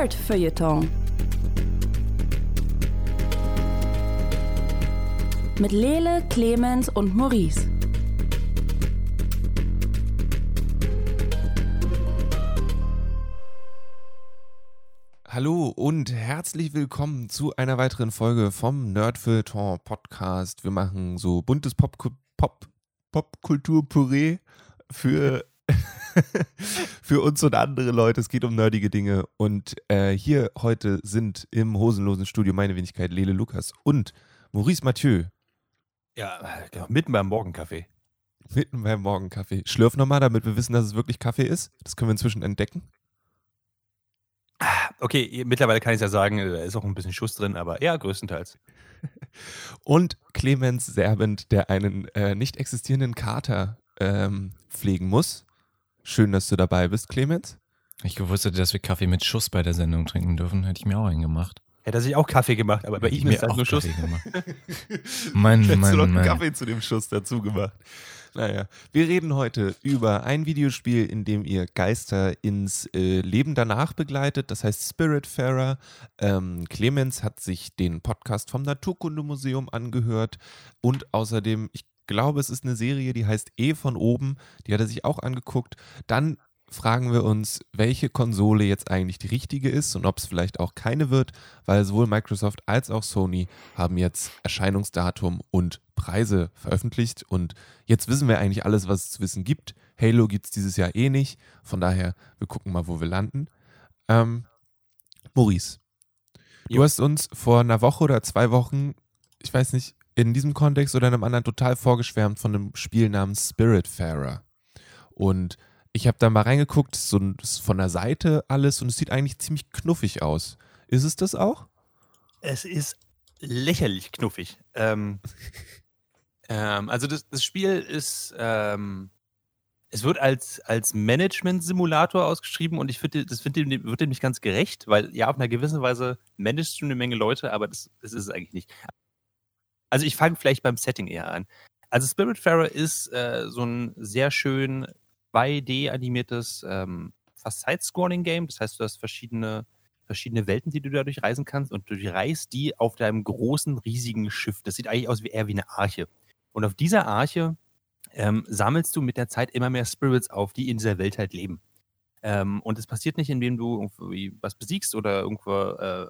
Nerd Feuilleton. Mit Lele, Clemens und Maurice. Hallo und herzlich willkommen zu einer weiteren Folge vom Nerdfilter Podcast. Wir machen so buntes Pop Pop für für uns und andere Leute. Es geht um nerdige Dinge. Und äh, hier heute sind im hosenlosen Studio meine Wenigkeit Lele Lukas und Maurice Mathieu. Ja, genau, mitten beim Morgenkaffee. Mitten beim Morgenkaffee. Schlürf nochmal, damit wir wissen, dass es wirklich Kaffee ist. Das können wir inzwischen entdecken. Okay, mittlerweile kann ich ja sagen, da ist auch ein bisschen Schuss drin, aber ja, größtenteils. Und Clemens Serbent, der einen äh, nicht existierenden Kater ähm, pflegen muss. Schön, dass du dabei bist, Clemens. Ich gewusst hätte, dass wir Kaffee mit Schuss bei der Sendung trinken dürfen, hätte ich mir auch einen gemacht. Hätte er sich auch Kaffee gemacht, aber bei ihm ist das nur Schuss. Gemacht. Mann, Hättest Mann, du noch einen Mann. Kaffee zu dem Schuss dazu gemacht. Naja, wir reden heute über ein Videospiel, in dem ihr Geister ins äh, Leben danach begleitet. Das heißt Spiritfarer. Ähm, Clemens hat sich den Podcast vom Naturkundemuseum angehört und außerdem, ich glaube, es ist eine Serie, die heißt E von oben. Die hat er sich auch angeguckt. Dann fragen wir uns, welche Konsole jetzt eigentlich die richtige ist und ob es vielleicht auch keine wird, weil sowohl Microsoft als auch Sony haben jetzt Erscheinungsdatum und Preise veröffentlicht und jetzt wissen wir eigentlich alles, was es zu wissen gibt. Halo gibt es dieses Jahr eh nicht, von daher, wir gucken mal, wo wir landen. Ähm, Maurice, du Jo. hast uns vor einer Woche oder zwei Wochen, ich weiß nicht, in diesem Kontext oder in einem anderen total vorgeschwärmt von einem Spiel namens Spiritfarer. Und ich habe da mal reingeguckt, so von der Seite alles und es sieht eigentlich ziemlich knuffig aus. Ist es das auch? Es ist lächerlich knuffig. Ähm, ähm, also das, das Spiel ist, ähm, es wird als, als Management-Simulator ausgeschrieben und ich finde, das find dem, wird dem nicht ganz gerecht, weil ja, auf einer gewissen Weise managst du eine Menge Leute, aber das, das ist es eigentlich nicht. Also ich fange vielleicht beim Setting eher an. Also Spiritfarer ist äh, so ein sehr schön 2D-animiertes, ähm, fast Side-Scrolling-Game. Das heißt, du hast verschiedene verschiedene Welten, die du dadurch reisen kannst und du reist die auf deinem großen, riesigen Schiff. Das sieht eigentlich aus wie eher wie eine Arche. Und auf dieser Arche ähm, sammelst du mit der Zeit immer mehr Spirits auf, die in dieser Welt halt leben. Ähm, und es passiert nicht, indem du irgendwie was besiegst oder irgendwo äh,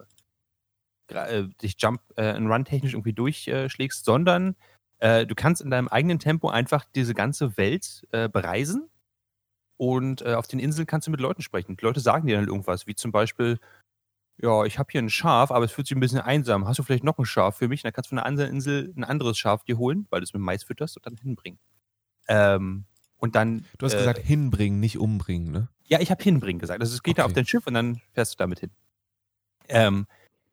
äh, dich Jump äh, and Run technisch irgendwie durchschlägst, sondern äh, du kannst in deinem eigenen Tempo einfach diese ganze Welt äh, bereisen und auf den Inseln kannst du mit Leuten sprechen. Die Leute sagen dir dann irgendwas, wie zum Beispiel, ja, ich habe hier ein Schaf, aber es fühlt sich ein bisschen einsam. Hast du vielleicht noch ein Schaf für mich? Dann kannst du von einer anderen Insel ein anderes Schaf dir holen, weil du es mit Mais fütterst und dann hinbringen. Ähm, und dann. Du hast äh, gesagt, hinbringen, nicht umbringen, ne? Ja, ich habe hinbringen gesagt. Also es geht da auf Okay. dein Schiff und dann fährst du damit hin. Ähm,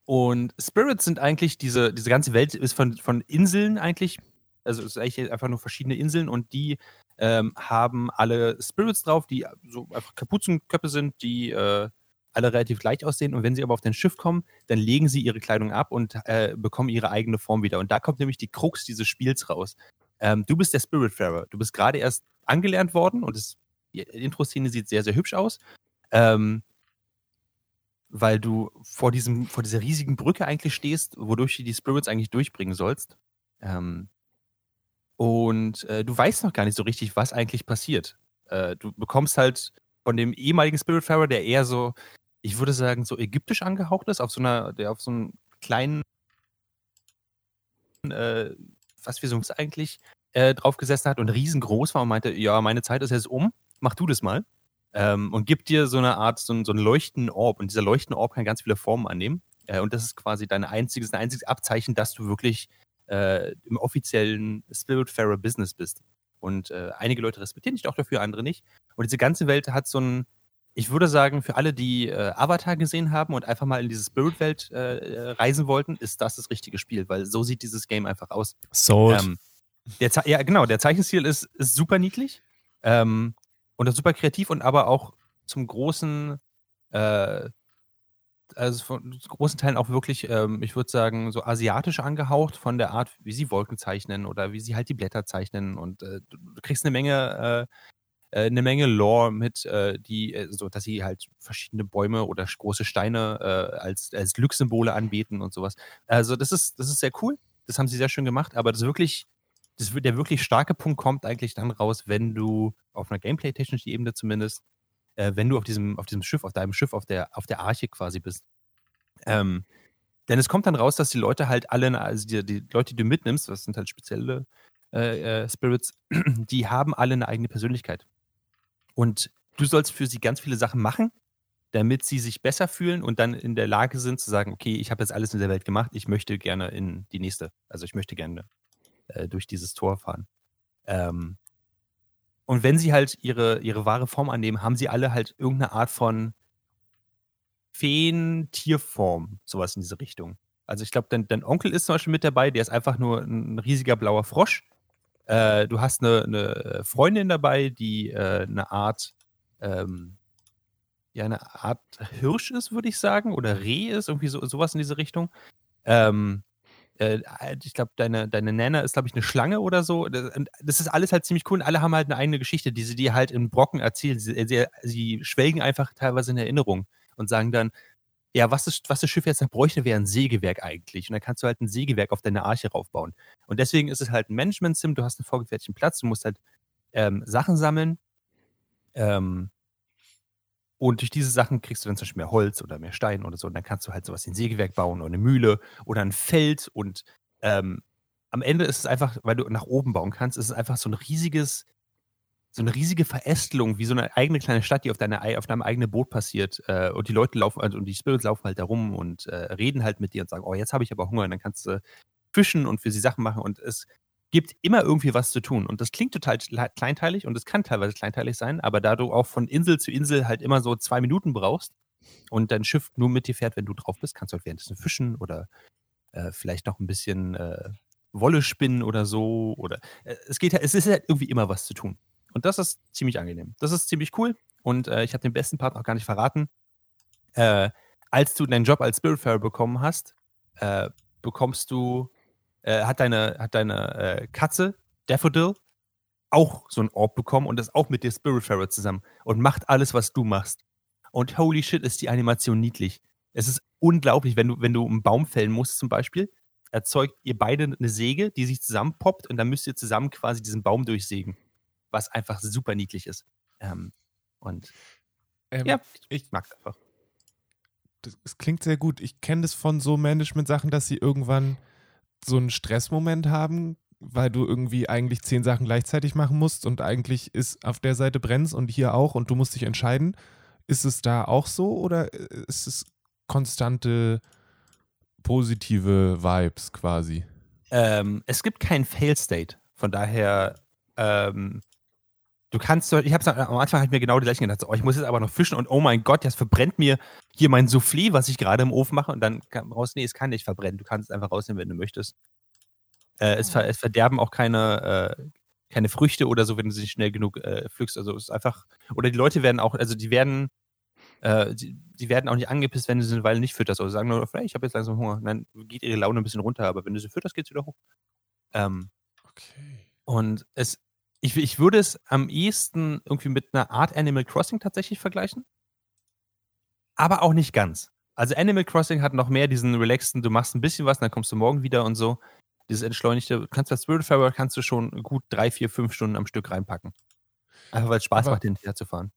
und Spirits sind eigentlich, diese, diese ganze Welt ist von, von Inseln eigentlich, also es ist eigentlich einfach nur verschiedene Inseln und die ähm, haben alle Spirits drauf, die so einfach Kapuzenköpfe sind, die äh, alle relativ gleich aussehen. Und wenn sie aber auf dein Schiff kommen, dann legen sie ihre Kleidung ab und äh, bekommen ihre eigene Form wieder. Und da kommt nämlich die Krux dieses Spiels raus. Ähm, du bist der Spiritfarer. Du bist gerade erst angelernt worden und das, die Intro-Szene sieht sehr, sehr hübsch aus. Ähm, weil du vor, diesem, vor dieser riesigen Brücke eigentlich stehst, wodurch du die Spirits eigentlich durchbringen sollst. Ähm, und äh, du weißt noch gar nicht so richtig, was eigentlich passiert. Äh, du bekommst halt von dem ehemaligen Spiritfarer, der eher so, ich würde sagen, so ägyptisch angehaucht ist, auf so einer, der auf so einem kleinen, äh, was wir sonst eigentlich, äh, drauf gesessen hat und riesengroß war und meinte, ja, meine Zeit ist jetzt um, mach du das mal. Ähm, und gibt dir so eine Art, so, ein- so einen leuchtenden Orb. Und dieser leuchtende Orb kann ganz viele Formen annehmen. Äh, und das ist quasi dein einziges, dein einziges Abzeichen, dass du wirklich äh, im offiziellen Spiritfarer Business bist. Und äh, einige Leute respektieren dich auch dafür, andere nicht. Und diese ganze Welt hat so ein, ich würde sagen, für alle, die äh, Avatar gesehen haben und einfach mal in diese Spirit-Welt äh, äh, reisen wollten, ist das das richtige Spiel, weil so sieht dieses Game einfach aus. Sold. Ähm, der Ze- ja, genau, der Zeichenstil ist, ist super niedlich ähm, und ist super kreativ und aber auch zum großen, äh, also von großen Teilen auch wirklich, ähm, ich würde sagen, so asiatisch angehaucht von der Art, wie sie Wolken zeichnen oder wie sie halt die Blätter zeichnen und äh, du, kriegst eine Menge äh, eine Menge Lore mit, äh, die, äh, so dass sie halt verschiedene Bäume oder große Steine äh, als, als Glückssymbole anbieten und sowas. Also das ist, das ist sehr cool. Das haben sie sehr schön gemacht, aber das wirklich, das, der wirklich starke Punkt kommt eigentlich dann raus, wenn du auf einer Gameplay-technischen Ebene zumindest, äh, wenn du auf diesem, auf diesem Schiff, auf deinem Schiff, auf der, auf der Arche quasi bist. Ähm, denn es kommt dann raus, dass die Leute halt alle, also die, die Leute, die du mitnimmst, das sind halt spezielle äh, äh, Spirits, die haben alle eine eigene Persönlichkeit. Und du sollst für sie ganz viele Sachen machen, damit sie sich besser fühlen und dann in der Lage sind zu sagen, okay, ich habe jetzt alles in der Welt gemacht, ich möchte gerne in die nächste. Also ich möchte gerne äh, durch dieses Tor fahren. Ähm, und wenn sie halt ihre, ihre wahre Form annehmen, haben sie alle halt irgendeine Art von Feen-Tierform, sowas in diese Richtung. Also ich glaube, dein, dein, Onkel ist zum Beispiel mit dabei, der ist einfach nur ein riesiger blauer Frosch. Äh, du hast eine, eine, Freundin dabei, die äh, eine Art, ähm, ja, eine Art Hirsch ist, würde ich sagen, oder Reh ist, irgendwie so, sowas in diese Richtung. Ähm, äh, ich glaube, deine, deine Nana ist, glaube ich, eine Schlange oder so. Das, das, ist alles halt ziemlich cool. Und alle haben halt eine eigene Geschichte, die sie dir halt in Brocken erzählen. Sie, sie, sie schwelgen einfach teilweise in Erinnerung und sagen dann, ja, was, ist, was das Schiff jetzt noch bräuchte, wäre ein Sägewerk eigentlich. Und dann kannst du halt ein Sägewerk auf deine Arche raufbauen. Und deswegen ist es halt ein Management-Sim. Du hast einen vorgefertigten Platz, du musst halt ähm, Sachen sammeln. Ähm, und durch diese Sachen kriegst du dann zum Beispiel mehr Holz oder mehr Stein oder so. Und dann kannst du halt sowas wie ein Sägewerk bauen oder eine Mühle oder ein Feld. Und ähm, am Ende ist es einfach, weil du nach oben bauen kannst, ist es einfach so ein riesiges so eine riesige Verästelung, wie so eine eigene kleine Stadt, die auf, deine, auf deinem eigenen Boot passiert. Äh, und die Leute laufen, also, und die Spirits laufen halt da rum und äh, reden halt mit dir und sagen, oh, jetzt habe ich aber Hunger. Und dann kannst du fischen und für sie Sachen machen. Und es gibt immer irgendwie was zu tun. Und das klingt total kleinteilig und es kann teilweise kleinteilig sein, aber da du auch von Insel zu Insel halt immer so zwei Minuten brauchst und dein Schiff nur mit dir fährt, wenn du drauf bist, kannst du halt währenddessen fischen oder äh, vielleicht noch ein bisschen äh, Wolle spinnen oder so. Oder äh, es geht es ist halt irgendwie immer was zu tun. Und das ist ziemlich angenehm. Das ist ziemlich cool. Und äh, ich habe den besten Part noch gar nicht verraten. Äh, als du deinen Job als Spiritfarer bekommen hast, äh, bekommst du, äh, hat deine, hat deine äh, Katze, Daffodil, auch so ein Orb bekommen und ist auch mit dir Spiritfarer zusammen und macht alles, was du machst. Und holy shit, ist die Animation niedlich. Es ist unglaublich, wenn du, wenn du einen Baum fällen musst zum Beispiel, erzeugt ihr beide eine Säge, die sich zusammenpoppt und dann müsst ihr zusammen quasi diesen Baum durchsägen was einfach super niedlich ist. Ähm, und ähm, ja, ich, mag es einfach. Es klingt sehr gut. Ich kenne das von so Management-Sachen, dass sie irgendwann so einen Stressmoment haben, weil du irgendwie eigentlich zehn Sachen gleichzeitig machen musst und eigentlich ist auf der Seite brennst und hier auch und du musst dich entscheiden. Ist es da auch so oder äh, ist es konstante positive Vibes quasi? Ähm, es gibt kein Fail-State. Von daher ähm, Du kannst, ich habe am Anfang halt mir genau die gleichen gedacht, so, oh, ich muss jetzt aber noch fischen und oh mein Gott, das verbrennt mir hier mein Soufflé, was ich gerade im Ofen mache und dann kam raus, nee, es kann nicht verbrennen, du kannst es einfach rausnehmen, wenn du möchtest. Äh, es, ver, es, verderben auch keine, äh, keine Früchte oder so, wenn du sie nicht schnell genug äh, pflückst. Also es ist einfach, oder die Leute werden auch, also die werden, äh, die, die, werden auch nicht angepisst, wenn du sie eine Weile nicht fütterst. Also sagen nur, hey, ich habe jetzt langsam Hunger. dann geht ihre Laune ein bisschen runter, aber wenn du sie fütterst, geht es wieder hoch. Ähm, okay. Und es, ich, ich würde es am ehesten irgendwie mit einer Art Animal Crossing tatsächlich vergleichen. Aber auch nicht ganz. Also Animal Crossing hat noch mehr diesen relaxten, du machst ein bisschen was, dann kommst du morgen wieder und so. Dieses entschleunigte, du kannst bei Spiritfarer kannst du schon gut drei, vier, fünf Stunden am Stück reinpacken. Einfach weil es Spaß aber, macht, hinterher zu fahren.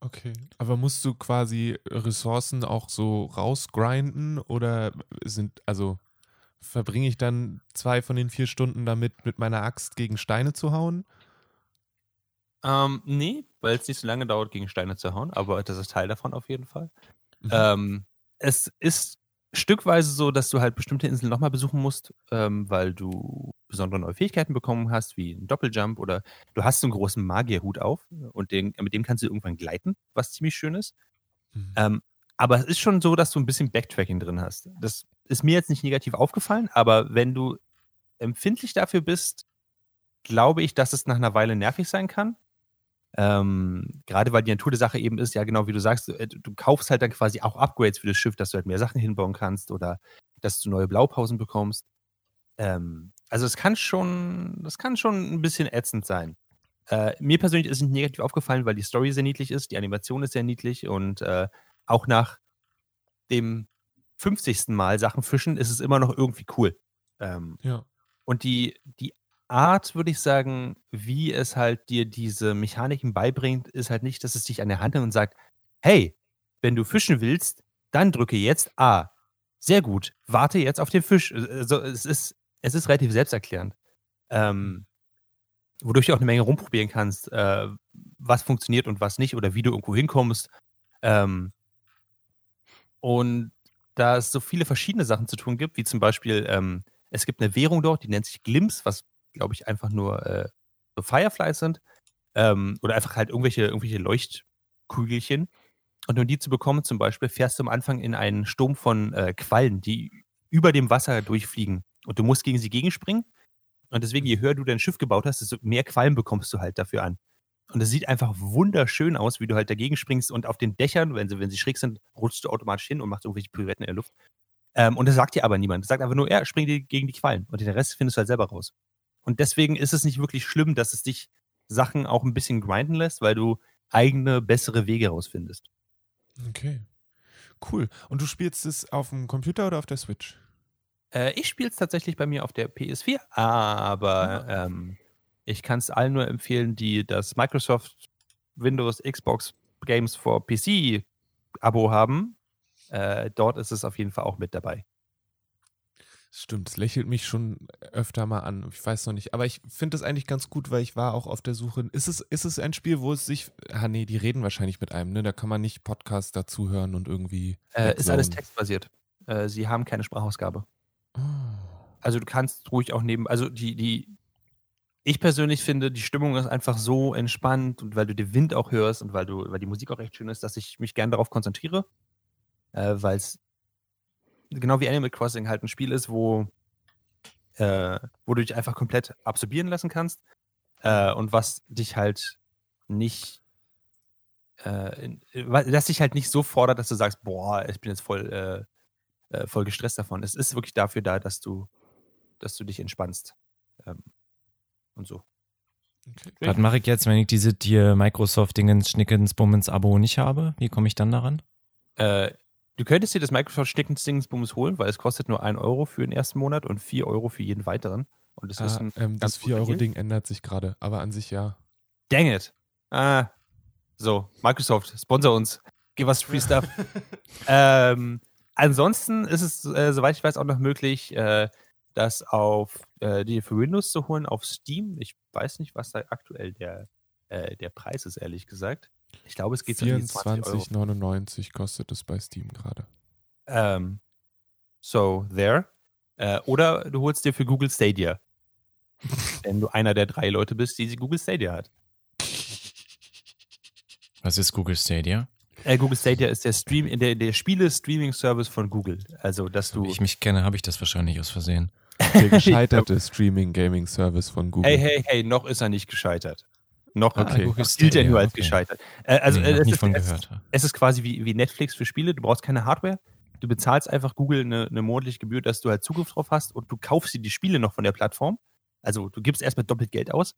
Okay. Aber musst du quasi Ressourcen auch so rausgrinden oder sind, also verbringe ich dann zwei von den vier Stunden damit, mit meiner Axt gegen Steine zu hauen? Ähm, nee, weil es nicht so lange dauert, gegen Steine zu hauen, aber das ist Teil davon auf jeden Fall. Mhm. Ähm, es ist stückweise so, dass du halt bestimmte Inseln nochmal besuchen musst, ähm, weil du besondere neue Fähigkeiten bekommen hast, wie ein Doppeljump oder du hast so einen großen Magierhut auf und den, mit dem kannst du irgendwann gleiten, was ziemlich schön ist. Mhm. Ähm, aber es ist schon so, dass du ein bisschen Backtracking drin hast. Das ist mir jetzt nicht negativ aufgefallen, aber wenn du empfindlich dafür bist, glaube ich, dass es nach einer Weile nervig sein kann. Ähm, gerade weil die Natur der Sache eben ist, ja genau wie du sagst, du, äh, du, kaufst halt dann quasi auch Upgrades für das Schiff, dass du halt mehr Sachen hinbauen kannst oder dass du neue Blaupausen bekommst. Ähm, also es kann schon, das kann schon ein bisschen ätzend sein. Äh, mir persönlich ist es nicht negativ aufgefallen, weil die Story sehr niedlich ist, die Animation ist sehr niedlich und äh, auch nach dem 50. Mal Sachen fischen ist es immer noch irgendwie cool. Ähm, Ja. und die, die Art, würde ich sagen, wie es halt dir diese Mechaniken beibringt, ist halt nicht, dass es dich an der Hand nimmt und sagt, hey, wenn du fischen willst, dann drücke jetzt A. Sehr gut, warte jetzt auf den Fisch. Also es ist, es ist relativ selbsterklärend. Ähm, wodurch du auch eine Menge rumprobieren kannst, äh, was funktioniert und was nicht oder wie du irgendwo hinkommst. Ähm, und da es so viele verschiedene Sachen zu tun gibt, wie zum Beispiel, ähm, es gibt eine Währung dort, die nennt sich Glimps, was glaube ich einfach nur äh, so Fireflies sind. Ähm, oder einfach halt irgendwelche, irgendwelche Leuchtkügelchen. Und um die zu bekommen, zum Beispiel, fährst du am Anfang in einen Sturm von äh, Quallen, die über dem Wasser durchfliegen. Und du musst gegen sie gegenspringen. Und deswegen, je höher du dein Schiff gebaut hast, desto mehr Quallen bekommst du halt dafür an. Und es sieht einfach wunderschön aus, wie du halt dagegen springst und auf den Dächern, wenn sie, wenn sie schräg sind, rutschst du automatisch hin und machst irgendwelche Pirouetten in der Luft. Ähm, und das sagt dir aber niemand. Das sagt einfach nur, ja, spring dir gegen die Quallen. Und den Rest findest du halt selber raus. Und deswegen ist es nicht wirklich schlimm, dass es dich Sachen auch ein bisschen grinden lässt, weil du eigene, bessere Wege rausfindest. Okay. Cool. Und du spielst es auf dem Computer oder auf der Switch? Äh, ich spiele es tatsächlich bei mir auf der PS4, aber ähm, ich kann es allen nur empfehlen, die das Microsoft Windows Xbox Games for PC Abo haben. Äh, dort ist es auf jeden Fall auch mit dabei. Stimmt, es lächelt mich schon öfter mal an. Ich weiß noch nicht. Aber ich finde das eigentlich ganz gut, weil ich war auch auf der Suche. Ist es, ist es ein Spiel, wo es sich. Ah, nee, die reden wahrscheinlich mit einem, ne? Da kann man nicht Podcast dazuhören und irgendwie. Äh, ist alles textbasiert. Äh, sie haben keine Sprachausgabe. Oh. Also du kannst ruhig auch neben, also die, die, ich persönlich finde, die Stimmung ist einfach so entspannt und weil du den Wind auch hörst und weil du, weil die Musik auch echt schön ist, dass ich mich gern darauf konzentriere. Äh, weil es genau wie Animal Crossing halt ein Spiel ist, wo, äh, wo du dich einfach komplett absorbieren lassen kannst äh, und was dich halt nicht äh, das dich halt nicht so fordert, dass du sagst, boah, ich bin jetzt voll, äh, äh, voll gestresst davon. Es ist wirklich dafür da, dass du, dass du dich entspannst. Ähm, und so. Okay. Was mache ich jetzt, wenn ich diese hier Microsoft-Dingens, Schnickens, Bummens Abo nicht habe? Wie komme ich dann daran? Äh, du könntest dir das Microsoft Stickens Dingsbums holen, weil es kostet nur 1 Euro für den ersten Monat und 4 Euro für jeden weiteren. Und ist Ah, ein ähm, das guter Deal. 4-Euro-Ding ändert sich gerade, aber an sich ja. Dang it. Ah, so, Microsoft, sponsor uns. Gib us free stuff. ähm, ansonsten ist es, äh, soweit ich weiß, auch noch möglich, äh, das auf äh, die für Windows zu holen auf Steam. Ich weiß nicht, was da aktuell der, äh, der Preis ist, ehrlich gesagt. Ich glaube, es geht so um die 20 Euro. 24,99 kostet es bei Steam gerade. Ähm, so, there. Äh, oder du holst dir für Google Stadia. Wenn du einer der drei Leute bist, die Google Stadia hat. Was ist Google Stadia? Äh, Google Stadia ist der Stream, der, der Spiele-Streaming-Service von Google. Also, dass du. Wie ich mich kenne, habe ich das wahrscheinlich aus Versehen. Der gescheiterte Streaming-Gaming-Service von Google. Hey, hey, hey, noch ist er nicht gescheitert. Noch Okay. Google gilt Stadia, nur als okay. gescheitert. Äh, also, nee, äh, es, ist, es, gehört. es ist quasi wie, wie Netflix für Spiele. Du brauchst keine Hardware. Du bezahlst einfach Google eine, eine monatliche Gebühr, dass du halt Zugriff drauf hast und du kaufst dir die Spiele noch von der Plattform. Also du gibst erstmal doppelt Geld aus.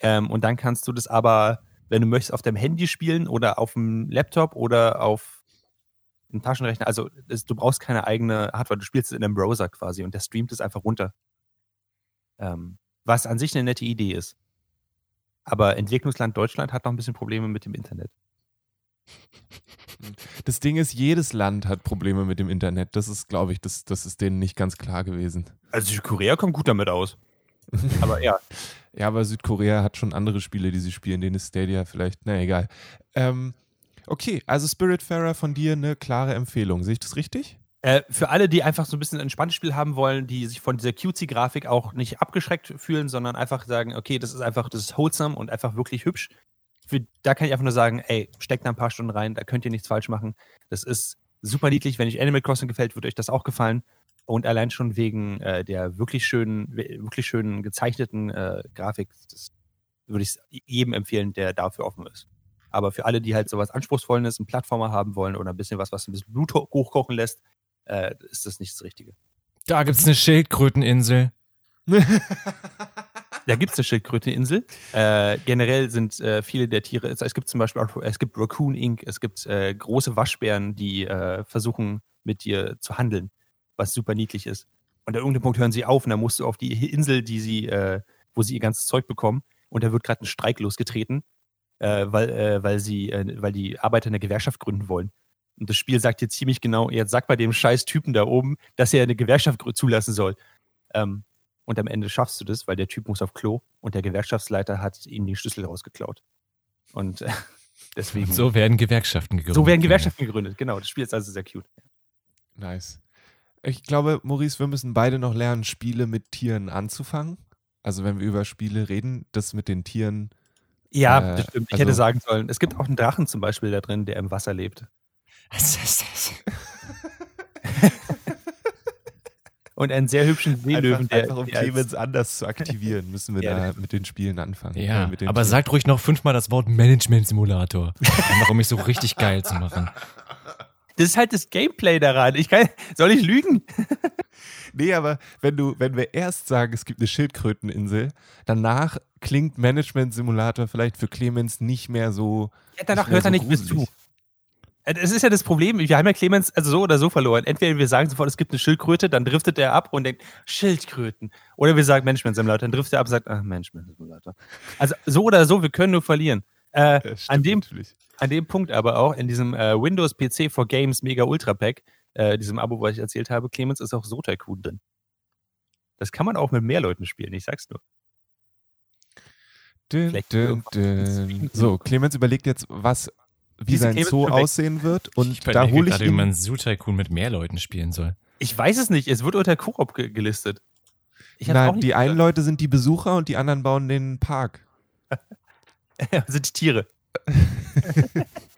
Ähm, und dann kannst du das aber, wenn du möchtest, auf deinem Handy spielen oder auf dem Laptop oder auf einem Taschenrechner. Also es, du brauchst keine eigene Hardware. Du spielst es in einem Browser quasi und der streamt es einfach runter. Ähm, was an sich eine nette Idee ist. Aber Entwicklungsland Deutschland hat noch ein bisschen Probleme mit dem Internet. Das Ding ist, jedes Land hat Probleme mit dem Internet. Das ist, glaube ich, das, das ist denen nicht ganz klar gewesen. Also Südkorea kommt gut damit aus. Aber ja, Ja, aber Südkorea hat schon andere Spiele, die sie spielen. Denen ist Stadia vielleicht, na egal. Ähm, okay, also Spiritfarer von dir eine klare Empfehlung. Sehe ich das richtig? Äh, für alle, die einfach so ein bisschen ein entspanntes Spiel haben wollen, die sich von dieser cutesy-Grafik auch nicht abgeschreckt fühlen, sondern einfach sagen, okay, das ist einfach, das ist wholesome und einfach wirklich hübsch. Für, da kann ich einfach nur sagen, ey, steckt da ein paar Stunden rein, da könnt ihr nichts falsch machen. Das ist super niedlich. Wenn euch Animal Crossing gefällt, wird euch das auch gefallen. Und allein schon wegen äh, der wirklich schönen, wirklich schönen gezeichneten äh, Grafik, das würde ich jedem empfehlen, der dafür offen ist. Aber für alle, die halt sowas Anspruchsvolles, einen Plattformer haben wollen oder ein bisschen was, was ein bisschen Blut ho- hochkochen lässt, äh, ist das nicht das Richtige. Da gibt's eine Schildkröteninsel. Da gibt es eine Schildkröteninsel. Äh, generell sind äh, viele der Tiere, es, es, gibt zum Beispiel auch, es gibt Raccoon Inc., es gibt äh, große Waschbären, die äh, versuchen mit dir zu handeln, was super niedlich ist. Und an irgendeinem Punkt hören sie auf und dann musst du auf die Insel, die sie, äh, wo sie ihr ganzes Zeug bekommen, und da wird gerade ein Streik losgetreten, äh, weil, weil sie, weil die Arbeiter eine Gewerkschaft gründen wollen. Und das Spiel sagt dir ziemlich genau, jetzt sag bei dem scheiß Typen da oben, dass er eine Gewerkschaft zulassen soll. Ähm, und am Ende schaffst du das, weil der Typ muss auf Klo und der Gewerkschaftsleiter hat ihm den Schlüssel rausgeklaut. Und äh, deswegen. Und so werden Gewerkschaften gegründet. So werden Gewerkschaften gegründet, genau. Das Spiel ist also sehr cute. Nice. Ich glaube, Maurice, wir müssen beide noch lernen, Spiele mit Tieren anzufangen. Also wenn wir über Spiele reden, das mit den Tieren. Ja, äh, stimmt. Ich also, hätte sagen sollen, es gibt auch einen Drachen zum Beispiel da drin, der im Wasser lebt. Was ist das? und einen sehr hübschen Seelöwen. Einfach, einfach um Clemens anders zu aktivieren, müssen wir ja. da mit den Spielen anfangen. Ja, aber Tieren. sagt ruhig noch fünfmal das Wort Management-Simulator, um mich so richtig geil zu machen. Das ist halt das Gameplay daran. Ich kann, soll ich lügen? nee, aber wenn du, wenn wir erst sagen, es gibt eine Schildkröteninsel, danach klingt Management-Simulator vielleicht für Clemens nicht mehr so. Ja, danach hört er nicht bis zu. Es ist ja das Problem, wir haben ja Clemens also so oder so verloren. Entweder wir sagen sofort, es gibt eine Schildkröte, dann driftet er ab und denkt, Schildkröten. Oder wir sagen Management-Simulator, dann driftet er ab und sagt, ach, Management-Simulator. Also so oder so, wir können nur verlieren. Äh, an, dem, an dem Punkt aber auch, in diesem äh, Windows PC for Games Mega Ultra Pack, äh, diesem Abo, was ich erzählt habe, Clemens ist auch so Tycoon drin. Das kann man auch mit mehr Leuten spielen, ich sag's nur. Dün, dün, dün. So, Clemens überlegt jetzt, was wie sein Zoo aussehen wird. Und ich da hole ich gerade, wie man Zoo Tycoon mit mehr Leuten spielen soll. Ich weiß es nicht. Es wird unter Koop ge gelistet. Nein, die einen Leute sind die Besucher und die anderen bauen den Park. sind die Tiere.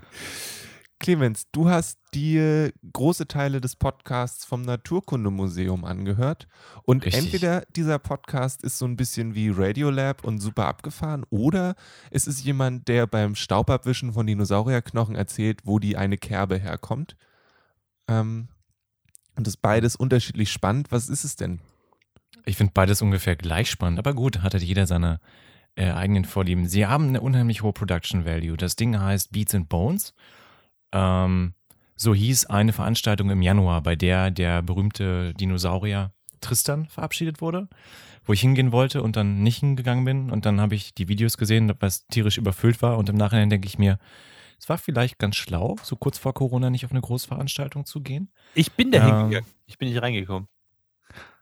Clemens, du hast dir große Teile des Podcasts vom Naturkundemuseum angehört. Und Richtig. entweder dieser Podcast ist so ein bisschen wie Radiolab und super abgefahren, oder es ist jemand, der beim Staubabwischen von Dinosaurierknochen erzählt, wo die eine Kerbe herkommt. Ähm, und das ist beides unterschiedlich spannend. Was ist es denn? Ich finde beides ungefähr gleich spannend, aber gut, hat jeder seine äh, eigenen Vorlieben. Sie haben eine unheimlich hohe Production Value. Das Ding heißt Beats and Bones ähm, so hieß eine Veranstaltung im Januar, bei der der berühmte Dinosaurier Tristan verabschiedet wurde, wo ich hingehen wollte und dann nicht hingegangen bin. Und dann habe ich die Videos gesehen, was tierisch überfüllt war. Und im Nachhinein denke ich mir, es war vielleicht ganz schlau, so kurz vor Corona nicht auf eine Großveranstaltung zu gehen. Ich bin da ähm, hingegangen. Ich bin nicht reingekommen.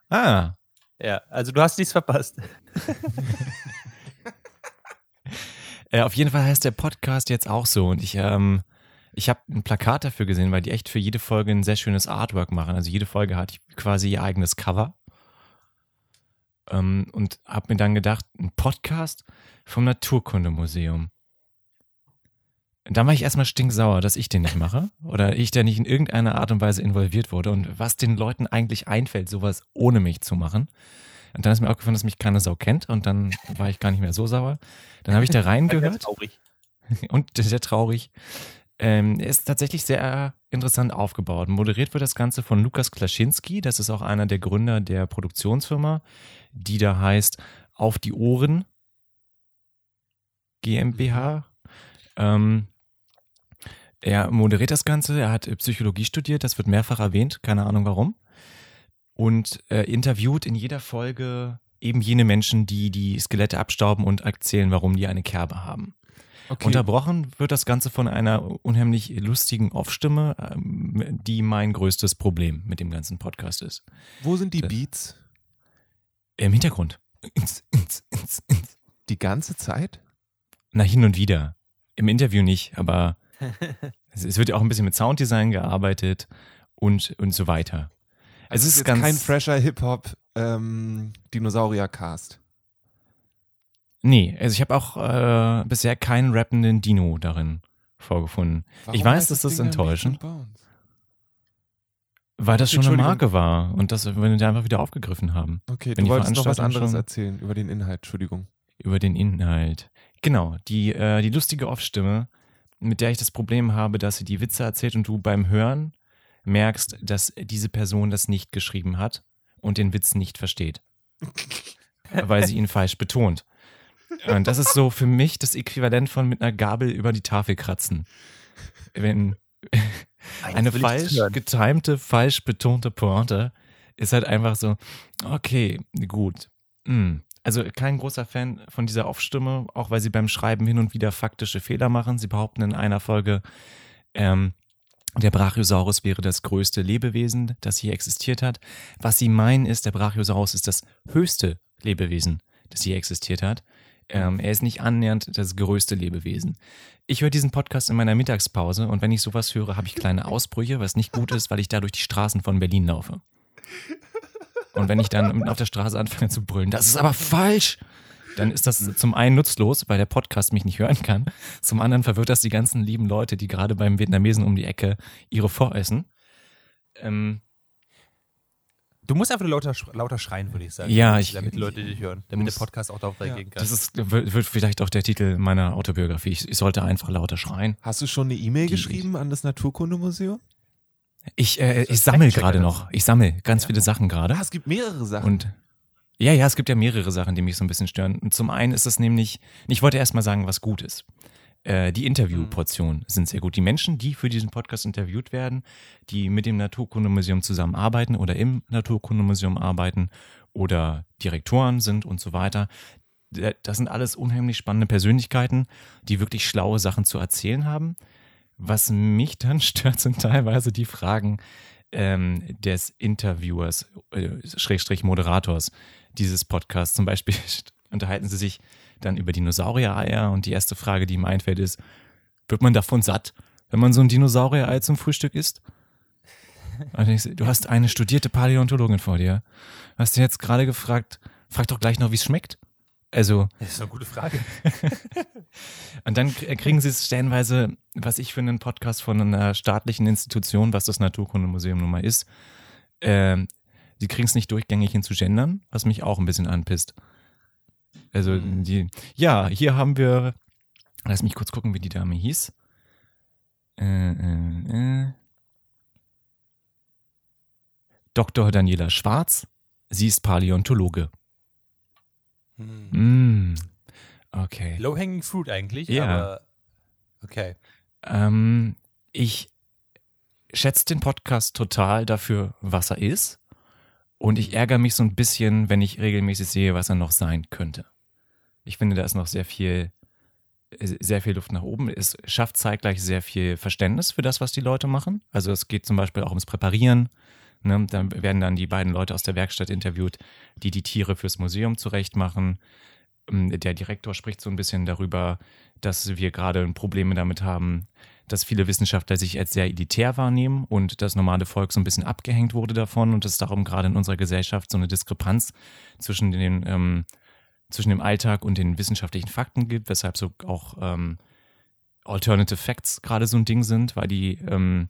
Ah. Ja, also du hast nichts verpasst. äh, auf jeden Fall heißt der Podcast jetzt auch so. Und ich ähm, ich habe ein Plakat dafür gesehen, weil die echt für jede Folge ein sehr schönes Artwork machen. Also jede Folge hat quasi ihr eigenes Cover. Ähm, und habe mir dann gedacht, ein Podcast vom Naturkundemuseum. Da war ich erstmal stinksauer, dass ich den nicht mache oder ich da nicht in irgendeiner Art und Weise involviert wurde und was den Leuten eigentlich einfällt, sowas ohne mich zu machen. Und dann ist mir aufgefallen, dass mich keine Sau kennt und dann war ich gar nicht mehr so sauer. Dann habe ich da reingehört. traurig. Und sehr traurig. Ähm, ist tatsächlich sehr interessant aufgebaut. Moderiert wird das Ganze von Lukas Klaschinski. Das ist auch einer der Gründer der Produktionsfirma, die da heißt Auf die Ohren GmbH. Ähm, er moderiert das Ganze. Er hat Psychologie studiert. Das wird mehrfach erwähnt. Keine Ahnung warum. Und äh, interviewt in jeder Folge eben jene Menschen, die die Skelette abstauben und erzählen, warum die eine Kerbe haben. Okay. Unterbrochen wird das Ganze von einer unheimlich lustigen Off-Stimme, ähm, die mein größtes Problem mit dem ganzen Podcast ist. Wo sind die Beats? Im Hintergrund. Die ganze Zeit? Na, hin und wieder. Im Interview nicht, aber es wird ja auch ein bisschen mit Sounddesign gearbeitet und, und so weiter. Also es ist, ist ganz kein fresher Hip-Hop ähm, Dinosaurier-Cast. Nee, also ich habe auch äh, bisher keinen rappenden Dino darin vorgefunden. Warum ich weiß, dass das, das enttäuschend. Weil das schon eine Marke war und das wir den einfach wieder aufgegriffen haben. Okay, du wolltest noch was anderes erzählen über den Inhalt, Entschuldigung. Über den Inhalt. Genau, die, äh, die lustige Off-Stimme, mit der ich das Problem habe, dass sie die Witze erzählt und du beim Hören merkst, dass diese Person das nicht geschrieben hat und den Witz nicht versteht. weil sie ihn falsch betont. Und das ist so für mich das Äquivalent von mit einer Gabel über die Tafel kratzen. Wenn eine falsch getimte, falsch betonte Pointe ist halt einfach so, okay, gut. Hm. Also kein großer Fan von dieser Off-Stimme, auch weil sie beim Schreiben hin und wieder faktische Fehler machen. Sie behaupten in einer Folge, ähm, der Brachiosaurus wäre das größte Lebewesen, das hier existiert hat. Was sie meinen ist, der Brachiosaurus ist das höchste Lebewesen, das hier existiert hat. Ähm, er ist nicht annähernd das größte Lebewesen. Ich höre diesen Podcast in meiner Mittagspause und wenn ich sowas höre, habe ich kleine Ausbrüche, was nicht gut ist, weil ich da durch die Straßen von Berlin laufe. Und wenn ich dann auf der Straße anfange zu brüllen, das ist aber falsch, dann ist das zum einen nutzlos, weil der Podcast mich nicht hören kann. Zum anderen verwirrt das die ganzen lieben Leute, die gerade beim Vietnamesen um die Ecke ihre voressen. Ähm, Du musst einfach lauter, lauter schreien, würde ich sagen. Ja, damit, ich- damit die Leute dich hören. Damit muss- der Podcast auch darauf reagieren kann. das ist, wird vielleicht auch der Titel meiner Autobiografie. Ich, ich sollte einfach lauter schreien. Hast du schon eine E-Mail geschrieben an das Naturkundemuseum? Ich, äh, ich sammle gerade noch. Ich sammle ganz viele Sachen gerade. Ah, es gibt mehrere Sachen. Und ja, ja, es gibt ja mehrere Sachen, die mich so ein bisschen stören. Und zum einen ist es nämlich, ich wollte erst mal sagen, was gut ist. Äh, die Interviewportionen sind sehr gut. Die Menschen, die für diesen Podcast interviewt werden, die mit dem Naturkundemuseum zusammenarbeiten oder im Naturkundemuseum arbeiten oder Direktoren sind und so weiter, das sind alles unheimlich spannende Persönlichkeiten, die wirklich schlaue Sachen zu erzählen haben. Was mich dann stört, sind teilweise die Fragen ähm, des Interviewers, äh, Schrägstrich Moderators dieses Podcasts. Zum Beispiel unterhalten sie sich dann über Dinosaurier-Eier und die erste Frage, die ihm einfällt, ist, wird man davon satt, wenn man so ein Dinosaurier-Ei zum Frühstück isst? Du hast eine studierte Paläontologin vor dir. Hast du jetzt gerade gefragt, frag doch gleich noch, wie es schmeckt. Also, Das ist eine gute Frage. und dann kriegen sie es stellenweise, was ich für einen Podcast von einer staatlichen Institution, was das Naturkundemuseum nun mal ist, ähm, sie kriegen es nicht durchgängig hin zu gendern, was mich auch ein bisschen anpisst. Also Mhm. die, ja, hier haben wir, lass mich kurz gucken, wie die Dame hieß. Äh, äh, äh. Dr. Daniela Schwarz, sie ist Paläontologe. Hm. Mm, okay. Low-hanging fruit eigentlich, Ja. aber okay. Ähm, ich schätze den Podcast total dafür, was er ist. Und ich ärgere mich so ein bisschen, wenn ich regelmäßig sehe, was er noch sein könnte. Ich finde, da ist noch sehr viel, sehr viel Luft nach oben. Es schafft zeitgleich sehr viel Verständnis für das, was die Leute machen. Also es geht zum Beispiel auch ums Präparieren. Ne? Dann werden dann die beiden Leute aus der Werkstatt interviewt, die die Tiere fürs Museum zurechtmachen. Ähm, Der Direktor spricht so ein bisschen darüber, dass wir gerade Probleme damit haben, dass viele Wissenschaftler sich als sehr elitär wahrnehmen und das normale Volk so ein bisschen abgehängt wurde davon und es darum gerade in unserer Gesellschaft so eine Diskrepanz zwischen den ähm, zwischen dem Alltag und den wissenschaftlichen Fakten gibt, weshalb so auch ähm, Alternative Facts gerade so ein Ding sind, weil die, ähm,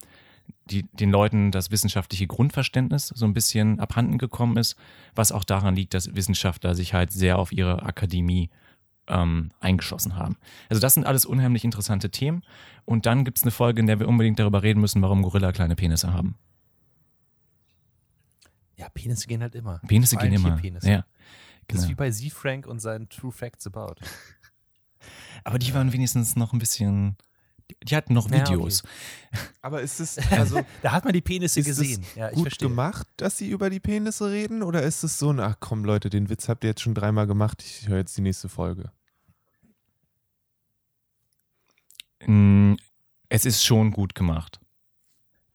die den Leuten das wissenschaftliche Grundverständnis so ein bisschen abhanden gekommen ist, was auch daran liegt, dass Wissenschaftler sich halt sehr auf ihre Akademie ähm, eingeschossen haben. Also das sind alles unheimlich interessante Themen. Und dann gibt es eine Folge, in der wir unbedingt darüber reden müssen, warum Gorilla kleine Penisse haben. Ja, Penisse gehen halt immer. Penisse Vor gehen immer. Tierpenisse. Ja, Das ist wie bei Z Frank und seinen True Facts About. Aber die waren wenigstens noch ein bisschen. Die hatten noch Ja, okay. Videos. Aber ist es also Da hat man die Penisse ist gesehen. es Ja, ich gut verstehe. gemacht, dass sie über die Penisse reden? Oder ist es so ein, ach komm Leute, den Witz habt ihr jetzt schon dreimal gemacht, ich höre jetzt die nächste Folge. Mm, Es ist schon gut gemacht.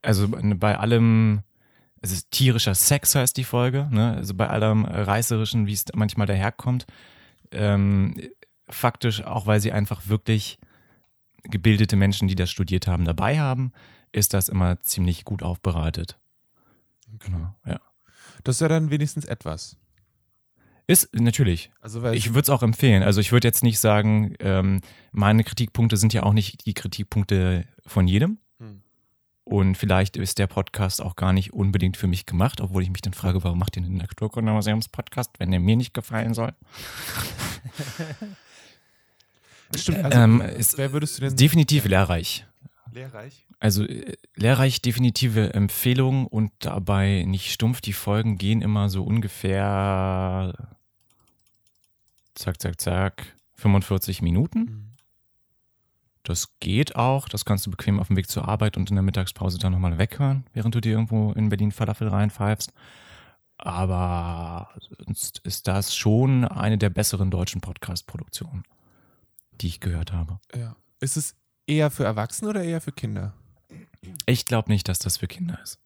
Also bei allem, es ist tierischer Sex heißt die Folge, ne? also bei allem Reißerischen, wie es manchmal daherkommt. Ähm, faktisch, auch weil sie einfach wirklich gebildete Menschen, die das studiert haben, dabei haben, ist das immer ziemlich gut aufbereitet. Genau, ja. Das ist ja dann wenigstens etwas. Ist natürlich. Also Ich würde es auch empfehlen. Also ich würde jetzt nicht sagen, ähm, meine Kritikpunkte sind ja auch nicht die Kritikpunkte von jedem. Und vielleicht ist der Podcast auch gar nicht unbedingt für mich gemacht, obwohl ich mich dann frage, warum macht ihr den Naturkundemuseums-Podcast, wenn der mir nicht gefallen soll? Stimmt, also ähm, ist wer würdest du denn definitiv lehrreich. lehrreich? Also äh, lehrreich definitive Empfehlung und dabei nicht stumpf. Die Folgen gehen immer so ungefähr zack, zack, zack, 45 Minuten. Mhm. Das geht auch. Das kannst du bequem auf dem Weg zur Arbeit und in der Mittagspause dann nochmal weghören, während du dir irgendwo in Berlin Falafel reinpfeifst. Aber sonst ist das schon eine der besseren deutschen Podcast-Produktionen, die ich gehört habe. Ja. Ist es eher für Erwachsene oder eher für Kinder? Ich glaube nicht, dass das für Kinder ist.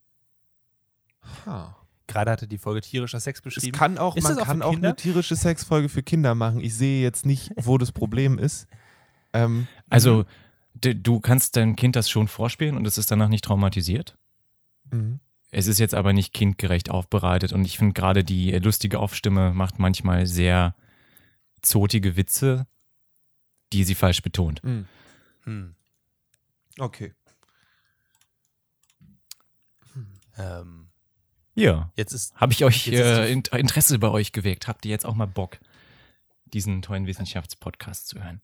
Ha. Gerade hatte die Folge tierischer Sex Es beschrieben. kann auch, Ist man auch kann auch eine tierische Sexfolge für Kinder machen. Ich sehe jetzt nicht, wo das Problem ist. Ähm, Also, d- du kannst deinem Kind das schon vorspielen und es ist danach nicht traumatisiert. mhm. Es ist jetzt aber nicht kindgerecht aufbereitet und ich finde gerade die lustige Aufstimme macht manchmal sehr zotige Witze, die sie falsch betont. Mhm. Hm. Okay. Ähm, Ja. jetzt ist Habe ich euch äh, Interesse bei euch geweckt? Habt ihr jetzt auch mal Bock, diesen tollen Wissenschaftspodcast zu hören?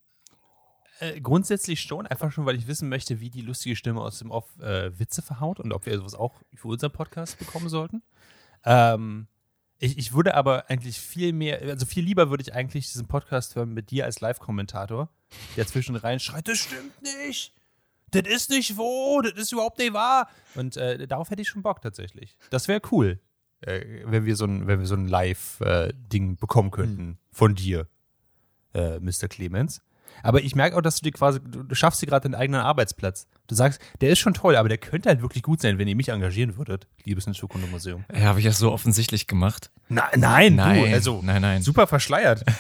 Äh, grundsätzlich schon, einfach schon, weil ich wissen möchte, wie die lustige Stimme aus dem Off äh, Witze verhaut und ob wir sowas auch für unseren Podcast bekommen sollten. Ähm, ich, ich würde aber eigentlich viel mehr, also viel lieber würde ich eigentlich diesen Podcast hören mit dir als Live-Kommentator, der zwischen rein schreit, das stimmt nicht, das ist nicht wo, das ist überhaupt nicht wahr. Und äh, darauf hätte ich schon Bock tatsächlich. Das wäre cool, äh, wenn wir so ein, wenn wir so ein Live-Ding bekommen könnten von dir, äh, Mr. Clemens. Aber ich merke auch, dass du dir quasi, du, schaffst dir gerade deinen eigenen Arbeitsplatz. Du sagst, der ist schon toll, aber der könnte halt wirklich gut sein, wenn ihr mich engagieren würdet, liebes Naturkundemuseum. Ja, habe ich das so offensichtlich gemacht? Na, nein, Nein, du, also nein, nein. super verschleiert.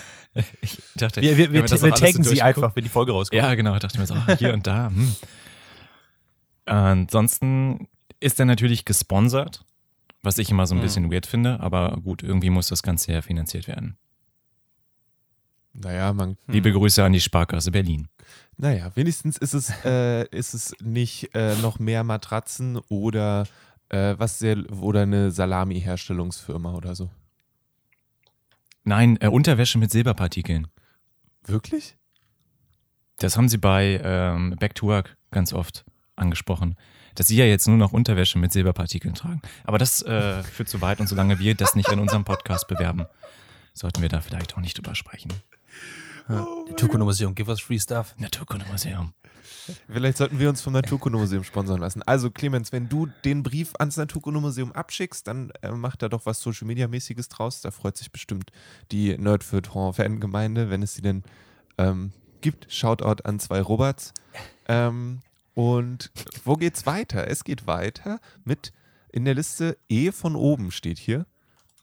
Ich dachte, Wir, wir, wir, wir taggen so sie einfach, wenn die Folge rauskommt. Ja, genau, dachte mir so, hier und da. Hm. Ansonsten ist er natürlich gesponsert, was ich immer so ein Hm. bisschen weird finde, aber gut, irgendwie muss das Ganze ja finanziert werden. Naja, man, Liebe Grüße an die Sparkasse Berlin. naja, wenigstens ist es, äh, ist es nicht äh, noch mehr Matratzen oder äh, was sehr, oder eine Salami-Herstellungsfirma oder so. Nein, äh, Unterwäsche mit Silberpartikeln. Wirklich? Das haben sie bei ähm, Back to Work ganz oft angesprochen. Dass sie ja jetzt nur noch Unterwäsche mit Silberpartikeln tragen. Aber das äh, führt zu weit und solange wir das nicht in unserem Podcast bewerben, sollten wir da vielleicht auch nicht drüber sprechen. Naturkundemuseum, give us free stuff. Naturkundemuseum. Vielleicht sollten wir uns vom Naturkundemuseum sponsern lassen. Also Clemens, wenn du den Brief ans Naturkundemuseum abschickst, dann äh, macht da doch was Social Media mäßiges draus. Da freut sich bestimmt die Nerdfeuilleton-Fangemeinde, wenn es sie denn ähm, gibt. Shoutout an zwei Roberts. Ähm, und wo geht's weiter? Es geht weiter mit in der Liste E von oben steht hier.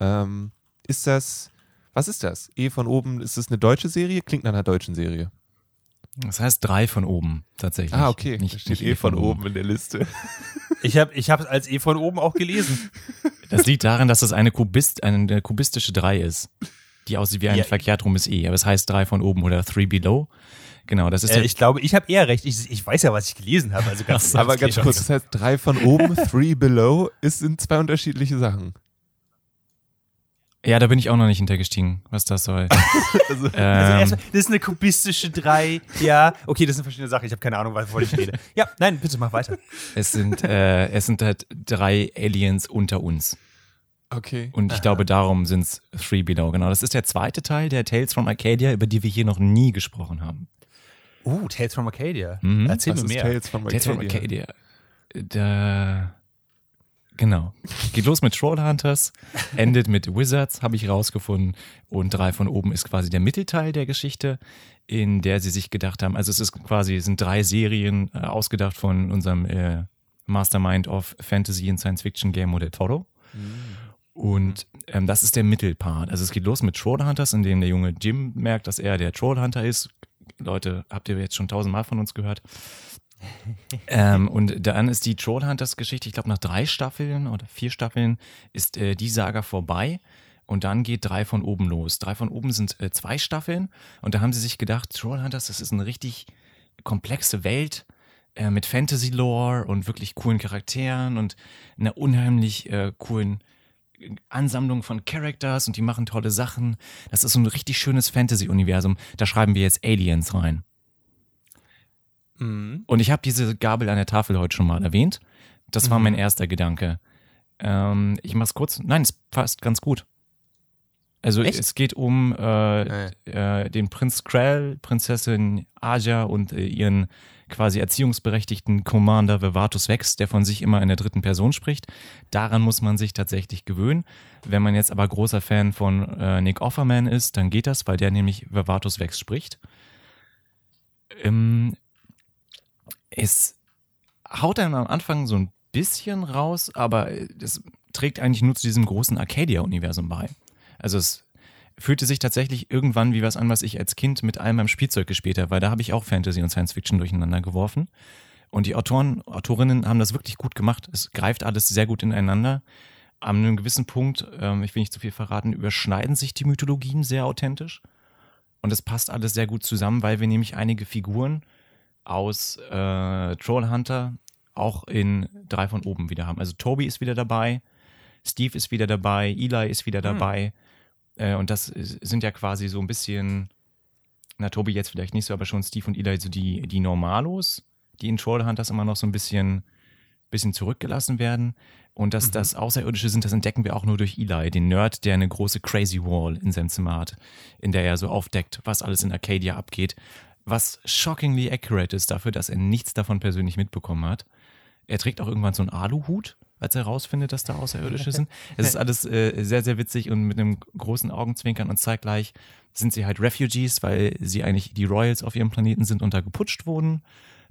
Ähm, ist das, was ist das? E von oben, ist das eine deutsche Serie? Klingt nach einer deutschen Serie. Das heißt drei von oben, tatsächlich. Ah, okay. Nicht, da steht nicht E von oben in der Liste. Ich habe ich es als eh von oben auch gelesen. Das liegt daran, dass es eine, Kubist, eine kubistische drei ist. Die aussieht wie ein Ja. verkehrt rumes E. Aber es heißt drei von oben oder three below. Genau, das ist Äh, der, ich glaube, ich habe eher recht. Ich, ich weiß ja, was ich gelesen habe. Also ganz, Aber ganz kurz, das heißt drei von oben, three below, ist sind zwei unterschiedliche Sachen. Ja, da bin ich auch noch nicht hintergestiegen, was das soll. Also, Also ähm, erstmal, das ist eine kubistische 3. Ja, okay, das sind verschiedene Sachen. Ich habe keine Ahnung, wovon ich rede. Ja, nein, bitte mach weiter. es sind, äh, es sind halt drei Aliens unter uns. okay. Und ich glaube, darum sind es Three Below. Genau, das ist der zweite Teil der Tales from Arcadia, über die wir hier noch nie gesprochen haben. Uh, Tales from Arcadia. Mhm. Erzähl Was mir ist mehr. Tales from Tales from Arcadia? Arcadia. Da, genau. Geht los mit Trollhunters, endet mit Wizards, habe ich rausgefunden. Und drei von oben ist quasi der Mittelteil der Geschichte, in der sie sich gedacht haben. Also es ist quasi, es sind drei Serien äh, ausgedacht von unserem äh, Mastermind of Fantasy and Science Fiction Game Model Toro. Und ähm, das ist der Mittelpart. Also es geht los mit Trollhunters, in dem der junge Jim merkt, dass er der Trollhunter ist. Leute, habt ihr jetzt schon tausendmal von uns gehört. Ähm, und dann ist die Trollhunters-Geschichte, ich glaube nach drei Staffeln oder vier Staffeln, ist äh, die Saga vorbei. Und dann geht drei von oben los. Drei von oben sind äh, zwei Staffeln. Und da haben sie sich gedacht, Trollhunters, das ist eine richtig komplexe Welt äh, mit Fantasy-Lore und wirklich coolen Charakteren und einer unheimlich äh, coolen Ansammlung von Characters und die machen tolle Sachen. Das ist so ein richtig schönes Fantasy-Universum. Da schreiben wir jetzt Aliens rein. Mhm. Und ich habe diese Gabel an der Tafel heute schon mal erwähnt. Das war mein erster Gedanke. Ähm, ich mach's kurz. Nein, es passt ganz gut. Also Echt? es geht um äh, Nee. äh, den Prinz Krell, Prinzessin Aja und äh, ihren quasi erziehungsberechtigten Commander Vivatus Vex, der von sich immer in der dritten Person spricht. Daran muss man sich tatsächlich gewöhnen. Wenn man jetzt aber großer Fan von äh, Nick Offerman ist, dann geht das, weil der nämlich Vivatus Vex spricht. Ähm, es haut einem am Anfang so ein bisschen raus, aber es trägt eigentlich nur zu diesem großen Arcadia-Universum bei. Also es fühlte sich tatsächlich irgendwann wie was an, was ich als Kind mit all meinem Spielzeug gespielt habe, weil da habe ich auch Fantasy und Science Fiction durcheinander geworfen. Und die Autoren, Autorinnen haben das wirklich gut gemacht. Es greift alles sehr gut ineinander. An einem gewissen Punkt, ähm, ich will nicht zu viel verraten, überschneiden sich die Mythologien sehr authentisch. Und es passt alles sehr gut zusammen, weil wir nämlich einige Figuren aus äh, Trollhunter auch in drei von oben wieder haben. Also Toby ist wieder dabei, Steve ist wieder dabei, Eli ist wieder dabei. Äh, und das sind ja quasi so ein bisschen, na Toby jetzt vielleicht nicht so, aber schon Steve und Eli so die, die Normalos, die in Trollhunters immer noch so ein bisschen, bisschen zurückgelassen werden. Und dass das Außerirdische sind, das entdecken wir auch nur durch Eli, den Nerd, der eine große Crazy Wall in seinem Zimmer hat, in der er so aufdeckt, was alles in Arcadia abgeht. Was shockingly accurate ist dafür, dass er nichts davon persönlich mitbekommen hat. Er trägt auch irgendwann so einen Aluhut, als er herausfindet, dass da Außerirdische sind. Es ist alles äh, sehr, sehr witzig und mit einem großen Augenzwinkern und zeitgleich sind sie halt Refugees, weil sie eigentlich die Royals auf ihrem Planeten sind und da geputscht wurden.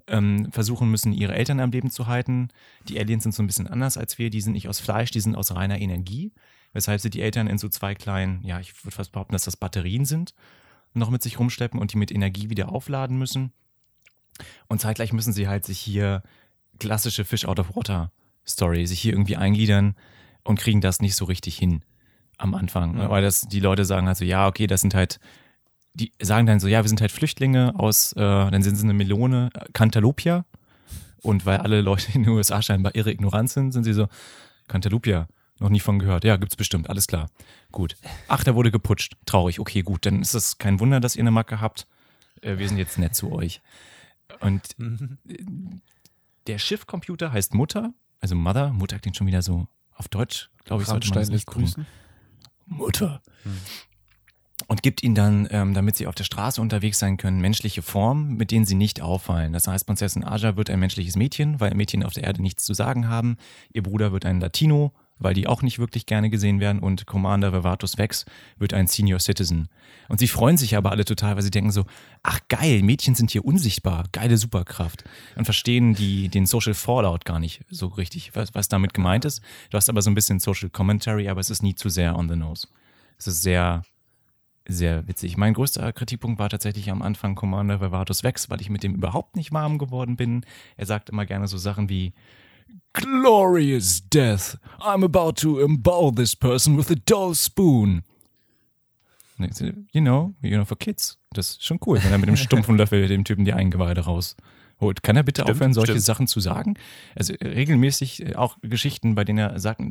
Ähm, versuchen müssen, ihre Eltern am Leben zu halten. Die Aliens sind so ein bisschen anders als wir. Die sind nicht aus Fleisch, die sind aus reiner Energie. Weshalb sie die Eltern in so zwei kleinen, ja, ich würde fast behaupten, dass das Batterien sind, noch mit sich rumschleppen und die mit Energie wieder aufladen müssen. Und zeitgleich müssen sie halt sich hier klassische Fish out of Water Story, sich hier irgendwie eingliedern und kriegen das nicht so richtig hin am Anfang. Ja. Weil das, die Leute sagen halt so, ja, okay, das sind halt, die sagen dann so, ja, wir sind halt Flüchtlinge aus, äh, dann sind sie eine Melone, äh, Cantalopia. Und weil alle Leute in den USA scheinbar irre ignorant sind, sind sie so, Cantalopia, noch nie von gehört. Ja, gibt's bestimmt, alles klar. Gut. Ach, da wurde geputscht. Traurig, okay, gut. Dann ist es kein Wunder, dass ihr eine Macke habt. Äh, wir sind jetzt nett zu euch. Und äh, der Schiffcomputer heißt Mutter, also Mother. Mutter klingt schon wieder so auf Deutsch, glaube ich, sollte man das nicht grüßen. Mutter. Und gibt ihnen dann, ähm, damit sie auf der Straße unterwegs sein können, menschliche Formen, mit denen sie nicht auffallen. Das heißt, Prinzessin Aja wird ein menschliches Mädchen, weil Mädchen auf der Erde nichts zu sagen haben. Ihr Bruder wird ein Latino, weil die auch nicht wirklich gerne gesehen werden. Und Commander Vivatus Vex wird ein Senior Citizen. Und sie freuen sich aber alle total, weil sie denken so, ach geil, Mädchen sind hier unsichtbar, geile Superkraft. Und verstehen die, den Social Fallout gar nicht so richtig, was, was damit gemeint ist. Du hast aber so ein bisschen Social Commentary, aber es ist nie zu sehr on the nose. Es ist sehr, sehr witzig. Mein größter Kritikpunkt war tatsächlich am Anfang Commander Vivatus Vex, weil ich mit dem überhaupt nicht warm geworden bin. Er sagt immer gerne so Sachen wie Glorious death. I'm about to embowel this person with a dull spoon. You know, you know, for kids. Das ist schon cool, wenn er mit dem stumpfen Löffel dem Typen die Eingeweide rausholt. Kann er bitte Stimmt, aufhören, solche stimmt. Sachen zu sagen? Also regelmäßig äh, auch Geschichten, bei denen er sagt,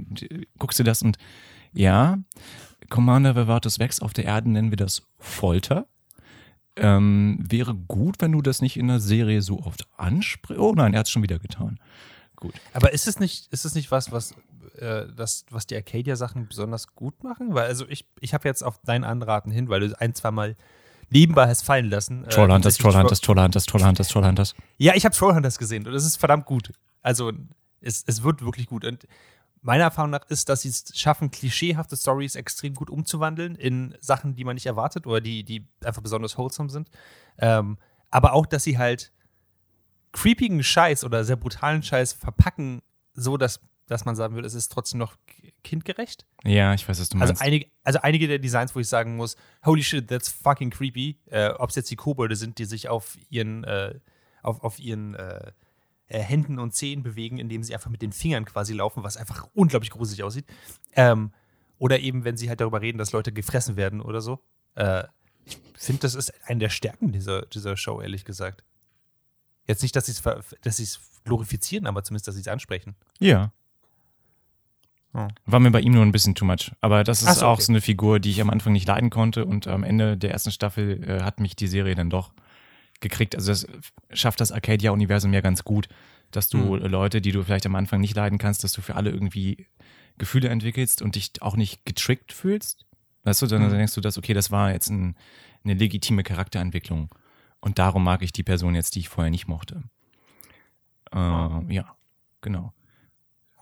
guckst du das und ja, Commander Vivatus Vex auf der Erde nennen wir das Folter. Ähm, wäre gut, wenn du das nicht in der Serie so oft ansprichst. Oh nein, er hat es schon wieder getan. Gut. Aber ist es nicht, ist es nicht was, was, äh, das, was die Arcadia-Sachen besonders gut machen? Weil, also ich, ich habe jetzt auf dein Anraten hin, weil du ein, zwei Mal nebenbei hast fallen lassen. äh, Trollhunters, Trollhunters, Trollhunters, Trollhunters, Trollhunters. Ja, ich habe Trollhunters gesehen und es ist verdammt gut. Also es, es wird wirklich gut. Und meiner Erfahrung nach ist, dass sie es schaffen, klischeehafte Stories extrem gut umzuwandeln in Sachen, die man nicht erwartet oder die, die einfach besonders wholesome sind. Ähm, aber auch, dass sie halt creepigen Scheiß oder sehr brutalen Scheiß verpacken, so dass, dass man sagen würde, es ist trotzdem noch kindgerecht. Ja, ich weiß, was du Also meinst. einige, also einige der Designs, wo ich sagen muss, holy shit, that's fucking creepy. Äh, Ob es jetzt die Kobolde sind, die sich auf ihren, äh, auf, auf ihren äh, äh, Händen und Zehen bewegen, indem sie einfach mit den Fingern quasi laufen, was einfach unglaublich gruselig aussieht. Ähm, oder eben, wenn sie halt darüber reden, dass Leute gefressen werden oder so. Äh, ich finde, das ist eine der Stärken dieser, dieser Show, ehrlich gesagt. Jetzt nicht, dass sie es dass sie's glorifizieren, aber zumindest, dass sie es ansprechen. ja. Oh. War mir bei ihm nur ein bisschen too much. Aber das ist so, auch okay. so eine Figur, die ich am Anfang nicht leiden konnte und am Ende der ersten Staffel äh, hat mich die Serie dann doch gekriegt. Also das schafft das Arcadia-Universum ja ganz gut, dass du Mhm. Leute, die du vielleicht am Anfang nicht leiden kannst, dass du für alle irgendwie Gefühle entwickelst und dich auch nicht getrickt fühlst. Weißt du, dann, dann denkst du, dass, okay, das war jetzt ein, eine legitime Charakterentwicklung. Und darum mag ich die Person jetzt, die ich vorher nicht mochte. Äh, ja, genau.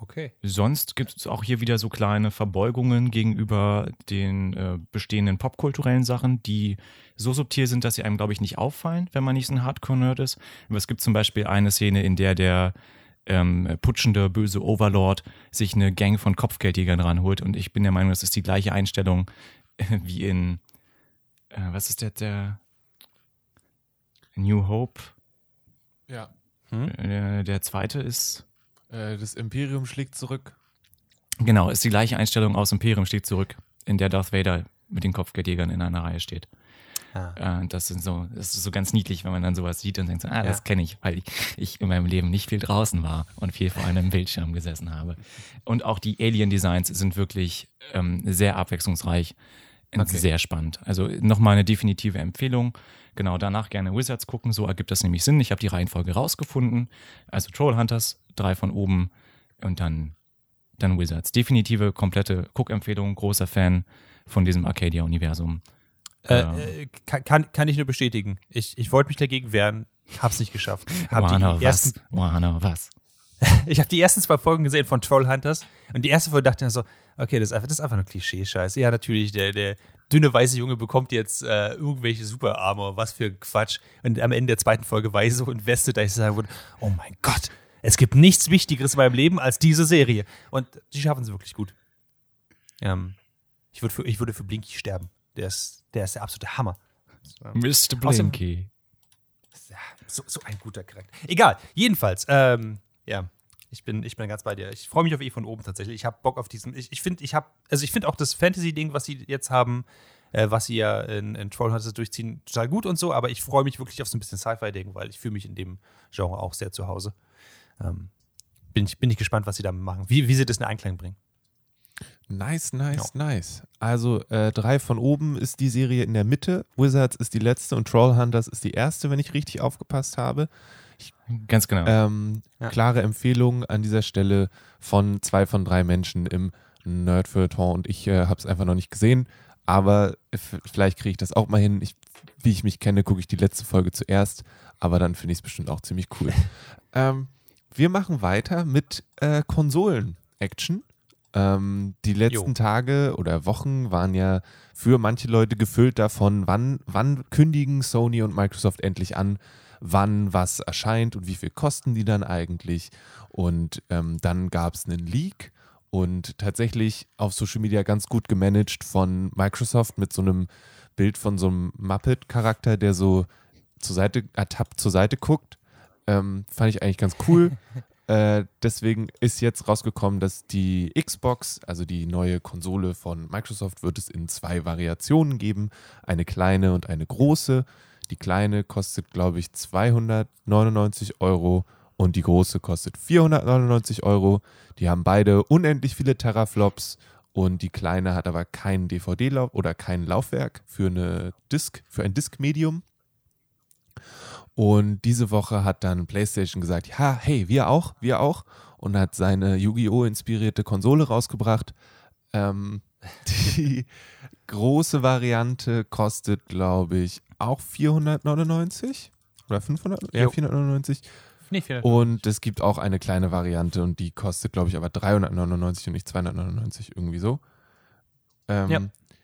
Okay. Sonst gibt es auch hier wieder so kleine Verbeugungen gegenüber den äh, bestehenden popkulturellen Sachen, die so subtil sind, dass sie einem, glaube ich, nicht auffallen, wenn man nicht so ein Hardcore-Nerd ist. Aber es gibt zum Beispiel eine Szene, in der der ähm, putschende, böse Overlord sich eine Gang von Kopfgeldjägern ranholt. Und ich bin der Meinung, das ist die gleiche Einstellung wie in, äh, was ist der, der New Hope? Ja. Hm? Der, der zweite ist, Äh, das Imperium schlägt zurück. genau, ist die gleiche Einstellung aus Imperium steht zurück, in der Darth Vader mit den Kopfgeldjägern in einer Reihe steht. Ah. Äh, das sind so, das ist so ganz niedlich, wenn man dann sowas sieht und denkt so, ah, Ja. das kenne ich, weil ich, ich in meinem Leben nicht viel draußen war und viel vor einem Bildschirm gesessen habe. Und auch die Alien-Designs sind wirklich ähm, sehr abwechslungsreich Okay. sehr spannend. Also nochmal eine definitive Empfehlung. Genau, danach gerne Wizards gucken, so ergibt das nämlich Sinn. Ich habe die Reihenfolge rausgefunden. Also Trollhunters, drei von oben und dann, dann Wizards. Definitive, komplette Guckempfehlung, großer Fan von diesem Arcadia-Universum. Äh, Ja. äh, kann, kann, kann ich nur bestätigen. Ich, ich wollte mich dagegen wehren, hab's nicht geschafft. Hab Warner, die was? Warner, was? ich habe die ersten zwei Folgen gesehen von Trollhunters und die erste Folge dachte ich mir so, okay, das ist einfach, das ist einfach nur Klischee-Scheiß. Ja, natürlich, der, der dünne weiße Junge bekommt jetzt äh, irgendwelche Super-Armor, was für Quatsch. Und am Ende der zweiten Folge war ich so invested, dass ich sagen würde, oh mein Gott, es gibt nichts Wichtigeres in meinem Leben als diese Serie. Und sie schaffen es wirklich gut. Ähm, ich, würde für, ich würde für Blinky sterben. Der ist der, ist der absolute Hammer. Mr. Außerdem- Blinky. Ja, so, so ein guter Charakter. Egal, jedenfalls, ähm, ja, ich bin, ich bin ganz bei dir. Ich freue mich auf E von oben tatsächlich. Ich habe Bock auf diesen. Ich, ich finde, ich habe, also ich finde auch das Fantasy-Ding, was sie jetzt haben, äh, was sie ja in, in Trollhunters durchziehen, total gut und so, aber ich freue mich wirklich auf so ein bisschen Sci-Fi-Ding, weil ich fühle mich in dem Genre auch sehr zu Hause. Ähm, bin, ich, bin ich gespannt, was sie damit machen, wie, wie sie das in Einklang bringen. Nice, nice, nice. Also äh, drei von oben ist die Serie in der Mitte, Wizards ist die letzte und Trollhunters ist die erste, wenn ich richtig aufgepasst habe. Ganz genau. Ähm, Ja. Klare Empfehlung an dieser Stelle von zwei von drei Menschen im Nerdfeuilleton und ich äh, habe es einfach noch nicht gesehen, aber vielleicht kriege ich das auch mal hin. Ich, wie ich mich kenne, gucke ich die letzte Folge zuerst, aber dann finde ich es bestimmt auch ziemlich cool. ähm, wir machen weiter mit äh, Konsolen-Action. Ähm, die letzten Jo. Tage oder Wochen waren ja für manche Leute gefüllt davon, wann, wann kündigen Sony und Microsoft endlich an, wann was erscheint und wie viel kosten die dann eigentlich. Und ähm, dann gab es einen Leak und tatsächlich auf Social Media ganz gut gemanagt von Microsoft mit so einem Bild von so einem Muppet-Charakter, der so zur Seite ertappt zur Seite guckt. Ähm, fand ich eigentlich ganz cool. äh, deswegen ist jetzt rausgekommen, dass die Xbox, also die neue Konsole von Microsoft, wird es in zwei Variationen geben. Eine kleine und eine große. Die kleine kostet, glaube ich, 299 Euro und die große kostet 499 Euro. Die haben beide unendlich viele Teraflops und die kleine hat aber kein DVD-Lauf oder kein Laufwerk für eine Disk, für ein Disk-Medium. Und diese Woche hat dann PlayStation gesagt, ja, hey, wir auch, wir auch. Und hat seine Yu-Gi-Oh! inspirierte Konsole rausgebracht. Ähm, die große Variante kostet, glaube ich, auch 499 oder 500, ja, Jo. 499. Nee, vielen Und es gibt auch eine kleine Variante und die kostet, glaube ich, aber 399 und nicht 299, irgendwie so. Ähm, Ja.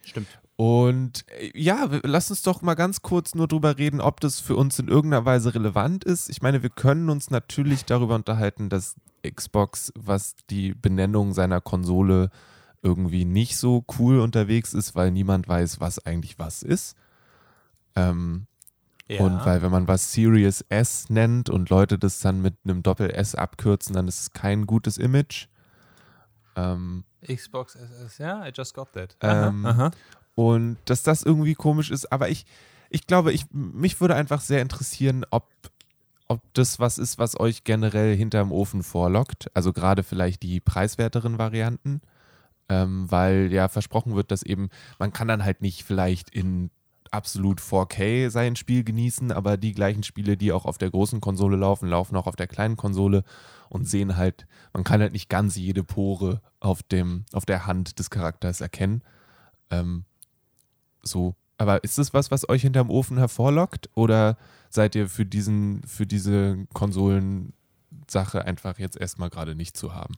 Stimmt. und äh, ja, lass uns doch mal ganz kurz nur drüber reden, ob das für uns in irgendeiner Weise relevant ist. Ich meine, wir können uns natürlich darüber unterhalten, dass Xbox, was die Benennung seiner Konsole irgendwie nicht so cool unterwegs ist, weil niemand weiß, was eigentlich was ist. Ähm, Ja. Und weil wenn man was Series S nennt und Leute das dann mit einem Doppel-S abkürzen, dann ist es kein gutes Image. Ähm, Xbox SS, ja, I just got that. Ähm, aha. und dass das irgendwie komisch ist, aber ich, ich glaube, ich, mich würde einfach sehr interessieren, ob, ob das was ist, was euch generell hinterm Ofen vorlockt. Also gerade vielleicht die preiswerteren Varianten. Ähm, weil ja versprochen wird, dass eben, man kann dann halt nicht vielleicht in absolut 4K sein Spiel genießen, aber die gleichen Spiele, die auch auf der großen Konsole laufen, laufen auch auf der kleinen Konsole und sehen halt, man kann halt nicht ganz jede Pore auf, dem, auf der Hand des Charakters erkennen. Ähm, so. Aber ist das was, was euch hinterm Ofen hervorlockt? Oder seid ihr für diesen, für diese Konsolen-Sache einfach jetzt erstmal gerade nicht zu haben?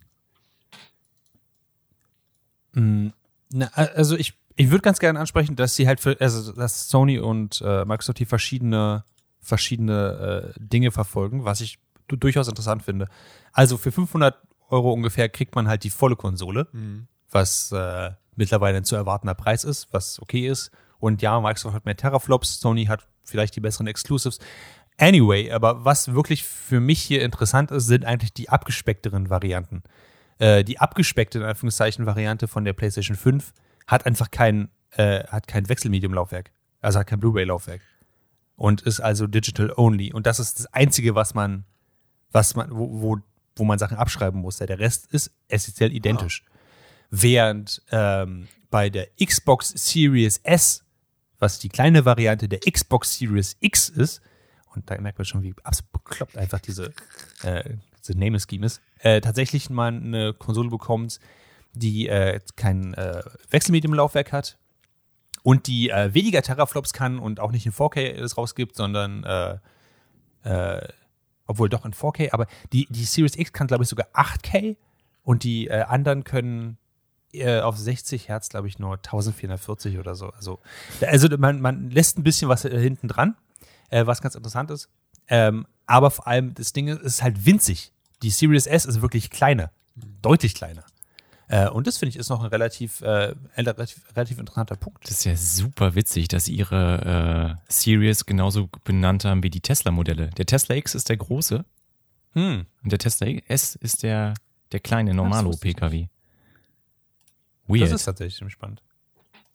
Mm, Na, also ich, ich würde ganz gerne ansprechen, dass sie halt für, also dass Sony und äh, Microsoft hier verschiedene, verschiedene äh, Dinge verfolgen, was ich du- durchaus interessant finde. Also für 500 Euro ungefähr kriegt man halt die volle Konsole, was äh, mittlerweile ein zu erwartender Preis ist, was okay ist. Und ja, Microsoft hat mehr Teraflops, Sony hat vielleicht die besseren Exclusives. Anyway, aber was wirklich für mich hier interessant ist, sind eigentlich die abgespeckteren Varianten. Äh, die abgespeckte, in Anführungszeichen, Variante von der PlayStation 5 hat einfach kein, äh, hat kein Wechselmedium-Laufwerk. Also hat kein Blu-ray-Laufwerk. Und ist also digital only. Und das ist das Einzige, was man, was man, wo, wo, wo man Sachen abschreiben muss. Der Rest ist essentiell identisch. Während ähm, bei der Xbox Series S, was die kleine Variante der Xbox Series X ist, und da merkt man schon, wie absolut bekloppt einfach diese, äh, diese Name-Scheme ist, äh, tatsächlich mal eine Konsole bekommt, die äh, kein äh, Wechselmedium-Laufwerk hat und die äh, weniger Teraflops kann und auch nicht in 4K es rausgibt, sondern äh, äh, obwohl doch in 4K, aber die, die Series X kann, glaube ich, sogar 8K und die äh, anderen können auf 60 Hertz, glaube ich, nur 1440 oder so. Also, also man, man lässt ein bisschen was hinten dran, was ganz interessant ist. Ähm, aber vor allem, das Ding ist, ist halt winzig. Die Series S ist wirklich kleiner, deutlich kleiner. Äh, und das finde ich ist noch ein relativ, äh, relativ, relativ interessanter Punkt. Das ist ja super witzig, dass sie ihre äh, Series genauso benannt haben wie die Tesla-Modelle. Der Tesla X ist der große Hm. und der Tesla S ist der, der kleine wusste ich Normalo-PKW. Das Weird. ist tatsächlich ziemlich spannend.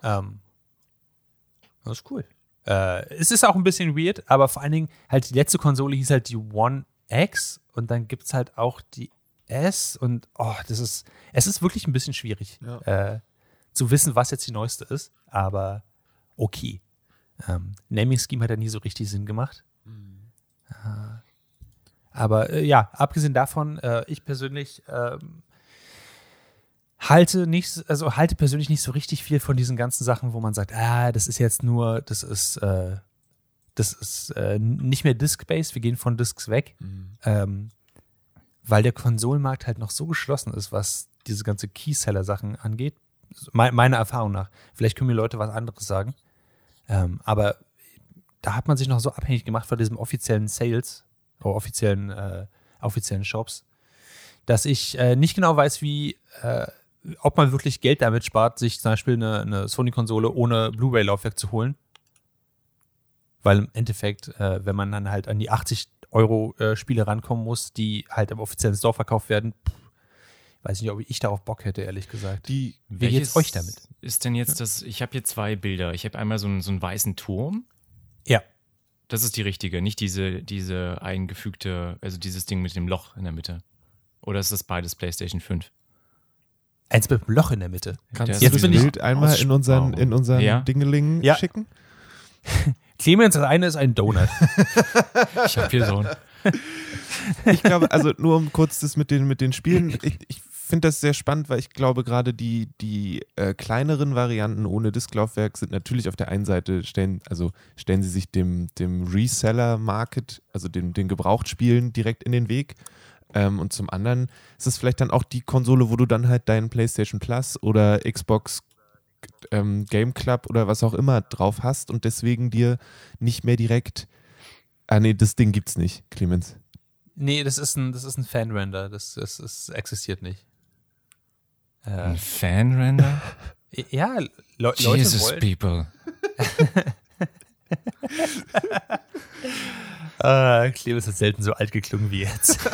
Ähm, das ist cool. Äh, es ist auch ein bisschen weird, aber vor allen Dingen halt die letzte Konsole hieß halt die One X und dann gibt es halt auch die S und oh, das ist, es ist wirklich ein bisschen schwierig äh, zu wissen, was jetzt die neueste ist, aber okay. Ähm, Naming Scheme hat ja nie so richtig Sinn gemacht. Äh, aber äh, ja, abgesehen davon, äh, ich persönlich ähm, halte nicht, also halte persönlich nicht so richtig viel von diesen ganzen Sachen, wo man sagt, ah, das ist jetzt nur, das ist, äh, das ist äh, nicht mehr Disk-based, wir gehen von Disks weg, ähm, weil der Konsolenmarkt halt noch so geschlossen ist, was diese ganze Keyseller-Sachen angeht. Me meiner Erfahrung nach. Vielleicht können mir Leute was anderes sagen. Ähm, aber da hat man sich noch so abhängig gemacht von diesem offiziellen Sales, oder offiziellen, äh, offiziellen Shops, dass ich äh, nicht genau weiß, wie, äh, ob man wirklich Geld damit spart, sich zum Beispiel eine, eine Sony-Konsole ohne Blu-ray-Laufwerk zu holen. Weil im Endeffekt, äh, wenn man dann halt an die 80 Euro äh, Spiele rankommen muss, die halt im offiziellen Store verkauft werden, pff, weiß nicht, ob ich darauf Bock hätte, ehrlich gesagt. Die, Wie geht's euch damit? Ist denn jetzt das, ich habe hier zwei Bilder. Ich habe einmal so einen, so einen weißen Turm. Ja. Das ist die richtige, nicht diese, diese eingefügte, also dieses Ding mit dem Loch in der Mitte. Oder ist das beides PlayStation 5? Eins mit einem Loch in der Mitte. kannst Der du jetzt das Bild einmal in unseren, in unseren Ja. Dingeling Ja. schicken? Clemens, das eine ist ein Donut. Ich habe hier so ein. Ich glaube, also nur um kurz das mit den, mit den Spielen, ich, ich finde das sehr spannend, weil ich glaube, gerade die, die äh, kleineren Varianten ohne Disklaufwerk sind natürlich auf der einen Seite, stellen, also stellen sie sich dem, dem Reseller-Market, also den, den Gebrauchtspielen direkt in den Weg. Ähm, und zum anderen ist es vielleicht dann auch die Konsole, wo du dann halt deinen PlayStation Plus oder Xbox ähm, Game Club oder was auch immer drauf hast und deswegen dir nicht mehr direkt. Ah, nee, das Ding gibt's nicht, Clemens. nee, das ist ein, das ist ein Fan-Render. Das, das, das existiert nicht. Äh, Ein Fanrender? ja, Le Leute Jesus, people. Ah, Clemens hat selten so alt geklungen wie jetzt.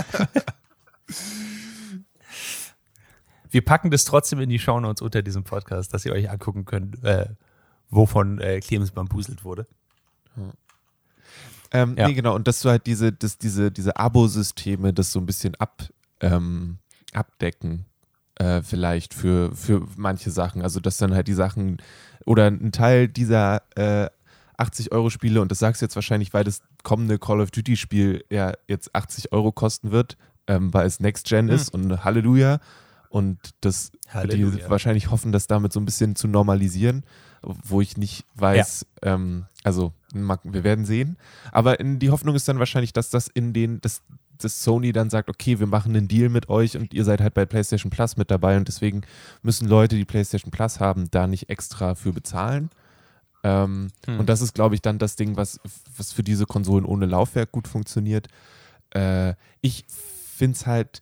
Wir packen das trotzdem in die Shownotes unter diesem Podcast, dass ihr euch angucken könnt, äh, wovon äh, Clemens bambuselt wurde. Ähm, Ja. Nee, genau. Und dass du halt diese, dass diese, diese Abo-Systeme das so ein bisschen ab, ähm, abdecken, äh, vielleicht für, für manche Sachen. Also, dass dann halt die Sachen oder ein Teil dieser äh, 80-Euro-Spiele, und das sagst du jetzt wahrscheinlich, weil das kommende Call of Duty-Spiel ja jetzt 80 Euro kosten wird, ähm, weil es Next Gen Hm. ist und Halleluja. Und das Halleluja. die wahrscheinlich hoffen, das damit so ein bisschen zu normalisieren, wo ich nicht weiß, ähm, also wir werden sehen. Aber in, die Hoffnung ist dann wahrscheinlich, dass das in den, dass, dass Sony dann sagt, okay, wir machen einen Deal mit euch und ihr seid halt bei PlayStation Plus mit dabei und deswegen müssen Leute, die PlayStation Plus haben, da nicht extra für bezahlen. Ähm, Hm. Und das ist, glaube ich, dann das Ding, was, was für diese Konsolen ohne Laufwerk gut funktioniert. Äh, ich finde es halt,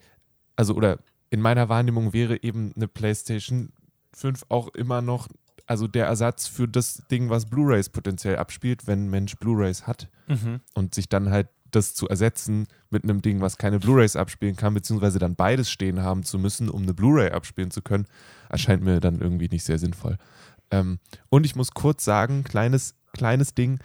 also oder in meiner Wahrnehmung wäre eben eine PlayStation 5 auch immer noch, also der Ersatz für das Ding, was Blu-rays potenziell abspielt, wenn ein Mensch Blu-rays hat Mhm. und sich dann halt das zu ersetzen mit einem Ding, was keine Blu-rays abspielen kann, beziehungsweise dann beides stehen haben zu müssen, um eine Blu-ray abspielen zu können, erscheint mir dann irgendwie nicht sehr sinnvoll. Ähm, und ich muss kurz sagen, kleines, kleines Ding,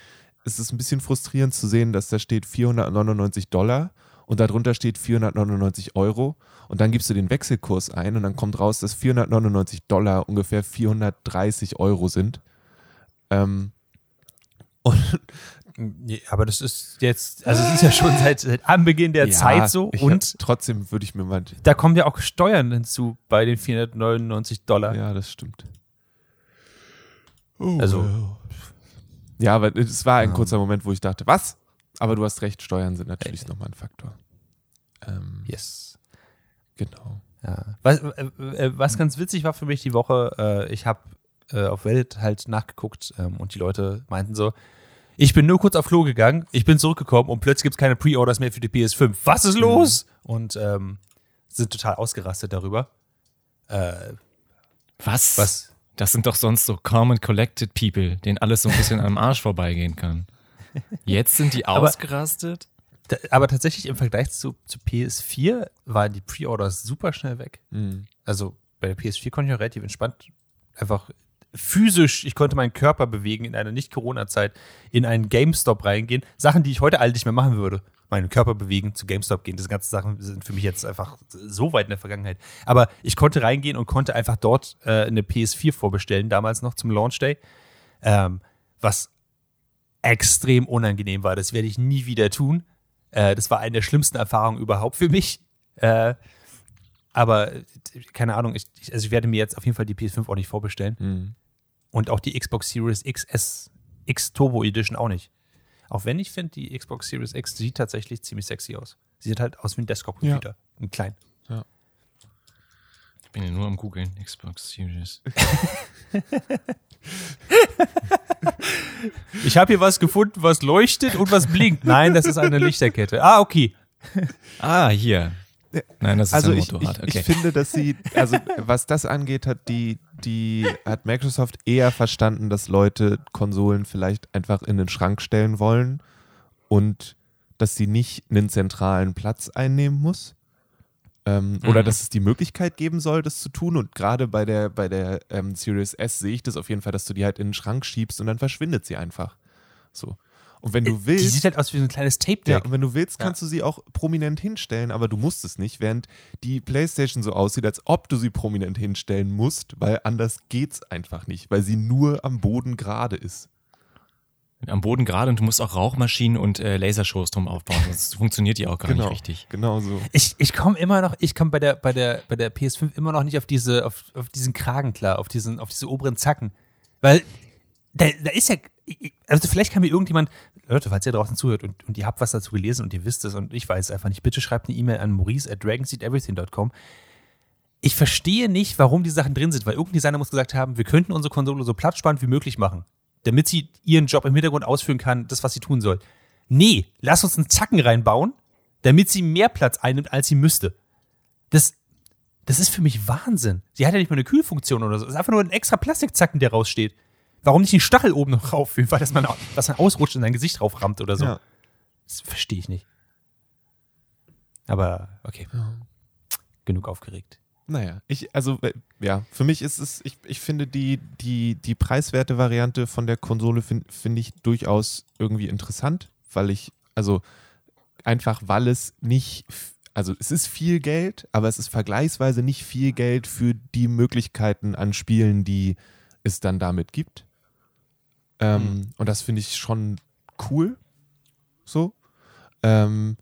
es ist ein bisschen frustrierend zu sehen, dass da steht 499 Dollar und darunter steht 499 Euro und dann gibst du den Wechselkurs ein und dann kommt raus, dass 499 Dollar ungefähr 430 Euro sind. Ähm, und aber das ist jetzt, also es ist ja schon seit, seit Anbeginn der Ja, Zeit so und hab, trotzdem würde ich mir mal. da kommen ja auch Steuern hinzu bei den 499 Dollar. Ja, das stimmt. Oh, Also- Ja, aber es war ein kurzer Moment, wo ich dachte, was? Aber du hast recht, Steuern sind natürlich nochmal ein Faktor. Ähm, Yes. Genau. Ja. Was, äh, äh, was ganz witzig war für mich die Woche, äh, ich habe äh, auf Reddit halt nachgeguckt ähm, und die Leute meinten so, ich bin nur kurz auf Klo gegangen, ich bin zurückgekommen und plötzlich gibt es keine Pre-Orders mehr für die PS5. Was ist los? Und ähm, sind total ausgerastet darüber. Äh, Was? was? Das sind doch sonst so calm and collected people, denen alles so ein bisschen am Arsch vorbeigehen kann. Jetzt sind die Aber- ausgerastet? Da, aber tatsächlich im Vergleich zu, zu PS4 waren die Pre-Orders super schnell weg. Mhm. Also bei der PS4 konnte ich auch relativ entspannt einfach physisch, ich konnte meinen Körper bewegen in einer Nicht-Corona-Zeit, in einen GameStop reingehen. Sachen, die ich heute alle nicht mehr machen würde. Meinen Körper bewegen, zu GameStop gehen. Diese ganzen Sachen sind für mich jetzt einfach so weit in der Vergangenheit. Aber ich konnte reingehen und konnte einfach dort äh, eine PS4 vorbestellen, damals noch zum Launch Day. Ähm, was extrem unangenehm war. Das werde ich nie wieder tun. Äh, das war eine der schlimmsten Erfahrungen überhaupt für mich. Äh, aber keine Ahnung, ich, also ich werde mir jetzt auf jeden Fall die PS5 auch nicht vorbestellen. Mhm. Und auch die Xbox Series XS, X Turbo Edition auch nicht. Auch wenn ich finde, die Xbox Series X sieht tatsächlich ziemlich sexy aus. Sie sieht halt aus wie ein Desktop-Computer. Ein klein. Ich bin ja nur am googeln, Xbox Series. Ich habe hier was gefunden, was leuchtet und was blinkt. Nein, das ist eine Lichterkette. Ah, okay. Ah, hier. Nein, das ist Also ein ich, Motorrad. ich, Okay. ich finde, dass sie, also was das angeht, hat die, die, hat Microsoft eher verstanden, dass Leute Konsolen vielleicht einfach in den Schrank stellen wollen und dass sie nicht einen zentralen Platz einnehmen muss. Ähm, Oder Mhm. dass es die Möglichkeit geben soll, das zu tun. Und gerade bei der, bei der ähm, Series S sehe ich das auf jeden Fall, dass du die halt in den Schrank schiebst und dann verschwindet sie einfach. So. Und wenn du Die willst. sieht halt aus wie so ein kleines Ja, Tape-Deck. und wenn du willst, Ja. kannst du sie auch prominent hinstellen, aber du musst es nicht, während die PlayStation so aussieht, als ob du sie prominent hinstellen musst, weil anders geht's einfach nicht, weil sie nur am Boden gerade ist. Am Boden gerade und du musst auch Rauchmaschinen und äh, Lasershows drum aufbauen, sonst funktioniert die auch gar nicht richtig. Genau so. Ich, ich komme immer noch, ich komme bei der, bei, der, bei der PS5 immer noch nicht auf diese, auf, auf diesen Kragen klar, auf diesen, auf diese oberen Zacken. Weil da, da ist ja, also vielleicht kann mir irgendjemand, Leute, falls ihr draußen zuhört und, und ihr habt was dazu gelesen und ihr wisst es und ich weiß es einfach nicht, bitte schreibt eine E-Mail an maurice at dragonseedeverything.com. Ich verstehe nicht, warum die Sachen drin sind, weil irgendein Designer muss gesagt haben, wir könnten unsere Konsole so platzsparend wie möglich machen, damit sie ihren Job im Hintergrund ausführen kann, das, was sie tun soll. Nee, lass uns einen Zacken reinbauen, damit sie mehr Platz einnimmt, als sie müsste. Das, das ist für mich Wahnsinn. Sie hat ja nicht mal eine Kühlfunktion oder so. Es ist einfach nur ein extra Plastikzacken, der raussteht. Warum nicht den Stachel oben noch raufführen, weil das man, was man ausrutscht in sein Gesicht drauframmt oder so. Ja. Das verstehe ich nicht. Aber okay, genug aufgeregt. Naja, ich, also, ja, für mich ist es, ich, ich finde die, die, die preiswerte Variante von der Konsole finde find ich durchaus irgendwie interessant, weil ich, also, einfach weil es nicht, also es ist viel Geld, aber es ist vergleichsweise nicht viel Geld für die Möglichkeiten an Spielen, die es dann damit gibt. Ähm, Und das finde ich schon cool. So. Ähm,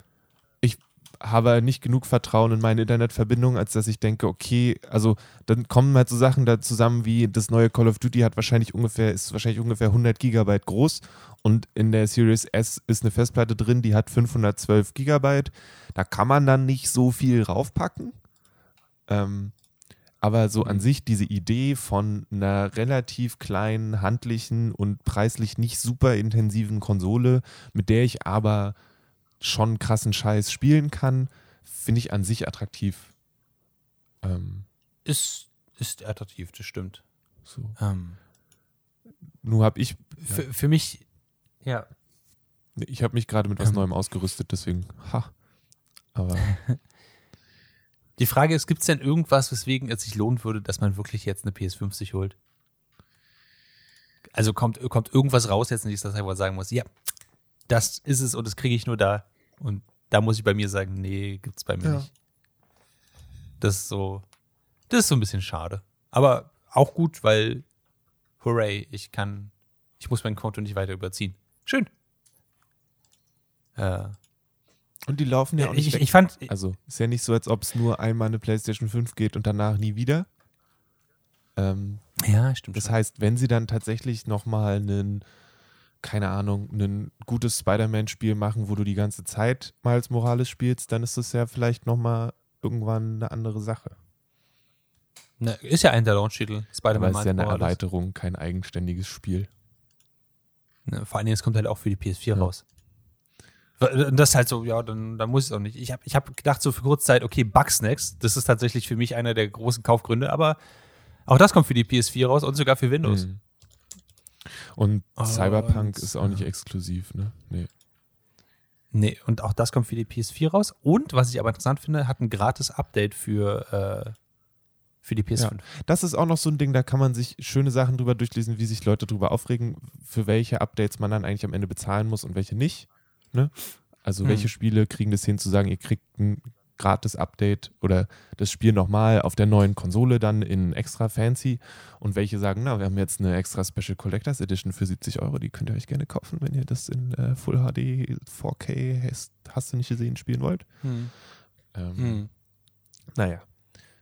habe nicht genug Vertrauen in meine Internetverbindung, als dass ich denke, okay, also dann kommen halt so Sachen da zusammen wie das neue Call of Duty hat wahrscheinlich ungefähr, ist wahrscheinlich ungefähr 100 Gigabyte groß und in der Series S ist eine Festplatte drin, die hat 512 Gigabyte. Da kann man dann nicht so viel raufpacken. Ähm, aber so an sich diese Idee von einer relativ kleinen, handlichen und preislich nicht super intensiven Konsole, mit der ich aber schon krassen Scheiß spielen kann, finde ich an sich attraktiv. Ähm, Ist, ist attraktiv, das stimmt. so. Ähm, Nur habe ich, für, für mich, ja. ich habe mich gerade mit was Ähm. Neuem ausgerüstet, deswegen, ha. Aber Die Frage ist, gibt es denn irgendwas, weswegen es sich lohnen würde, dass man wirklich jetzt eine PS5 sich holt? Also kommt, kommt irgendwas raus jetzt nicht, dass ich sagen muss, ja, das ist es und das kriege ich nur da. Und da muss ich bei mir sagen, nee, gibt's bei mir Ja. nicht. Das ist so, das ist so ein bisschen schade. Aber auch gut, weil, hooray, ich kann, ich muss mein Konto nicht weiter überziehen. Schön. Äh, und die laufen ja auch nicht ich, weg. ich fand, Also ist ja nicht so, als ob es nur einmal eine PlayStation 5 geht und danach nie wieder. Ähm, ja, stimmt. das schon. heißt, wenn sie dann tatsächlich nochmal einen, keine Ahnung, ein gutes Spider-Man-Spiel machen, wo du die ganze Zeit Miles Morales spielst, dann ist das ja vielleicht nochmal irgendwann eine andere Sache. Ne, ist ja ein der Launch-Titel, Aber Spider-Man es ist ja eine Morales. Erweiterung, kein eigenständiges Spiel. Ne, vor allen Dingen, es kommt halt auch für die PS4 Ja. raus. Und Das ist halt so, ja, dann, dann muss ich es auch nicht. Ich habe ich hab gedacht, so für kurze Zeit, okay, Bugsnacks, das ist tatsächlich für mich einer der großen Kaufgründe, aber auch das kommt für die PS4 raus und sogar für Windows. Mhm. Und Und- Cyberpunk ist auch nicht ja. exklusiv, ne? Nee. Nee, und auch das kommt für die PS4 raus. Und, was ich aber interessant finde, hat ein gratis Update für, äh, für die PS5. Das ist auch noch so ein Ding, da kann man sich schöne Sachen drüber durchlesen, wie sich Leute drüber aufregen, für welche Updates man dann eigentlich am Ende bezahlen muss und welche nicht. Ne? Also Hm. welche Spiele kriegen das hin zu sagen, ihr kriegt ein gratis Update oder das Spiel nochmal auf der neuen Konsole dann in extra fancy und welche sagen, na, wir haben jetzt eine extra Special Collectors Edition für 70 Euro, die könnt ihr euch gerne kaufen, wenn ihr das in äh, Full HD 4K hast, hast du nicht gesehen spielen wollt. Hm. Ähm, Hm. naja.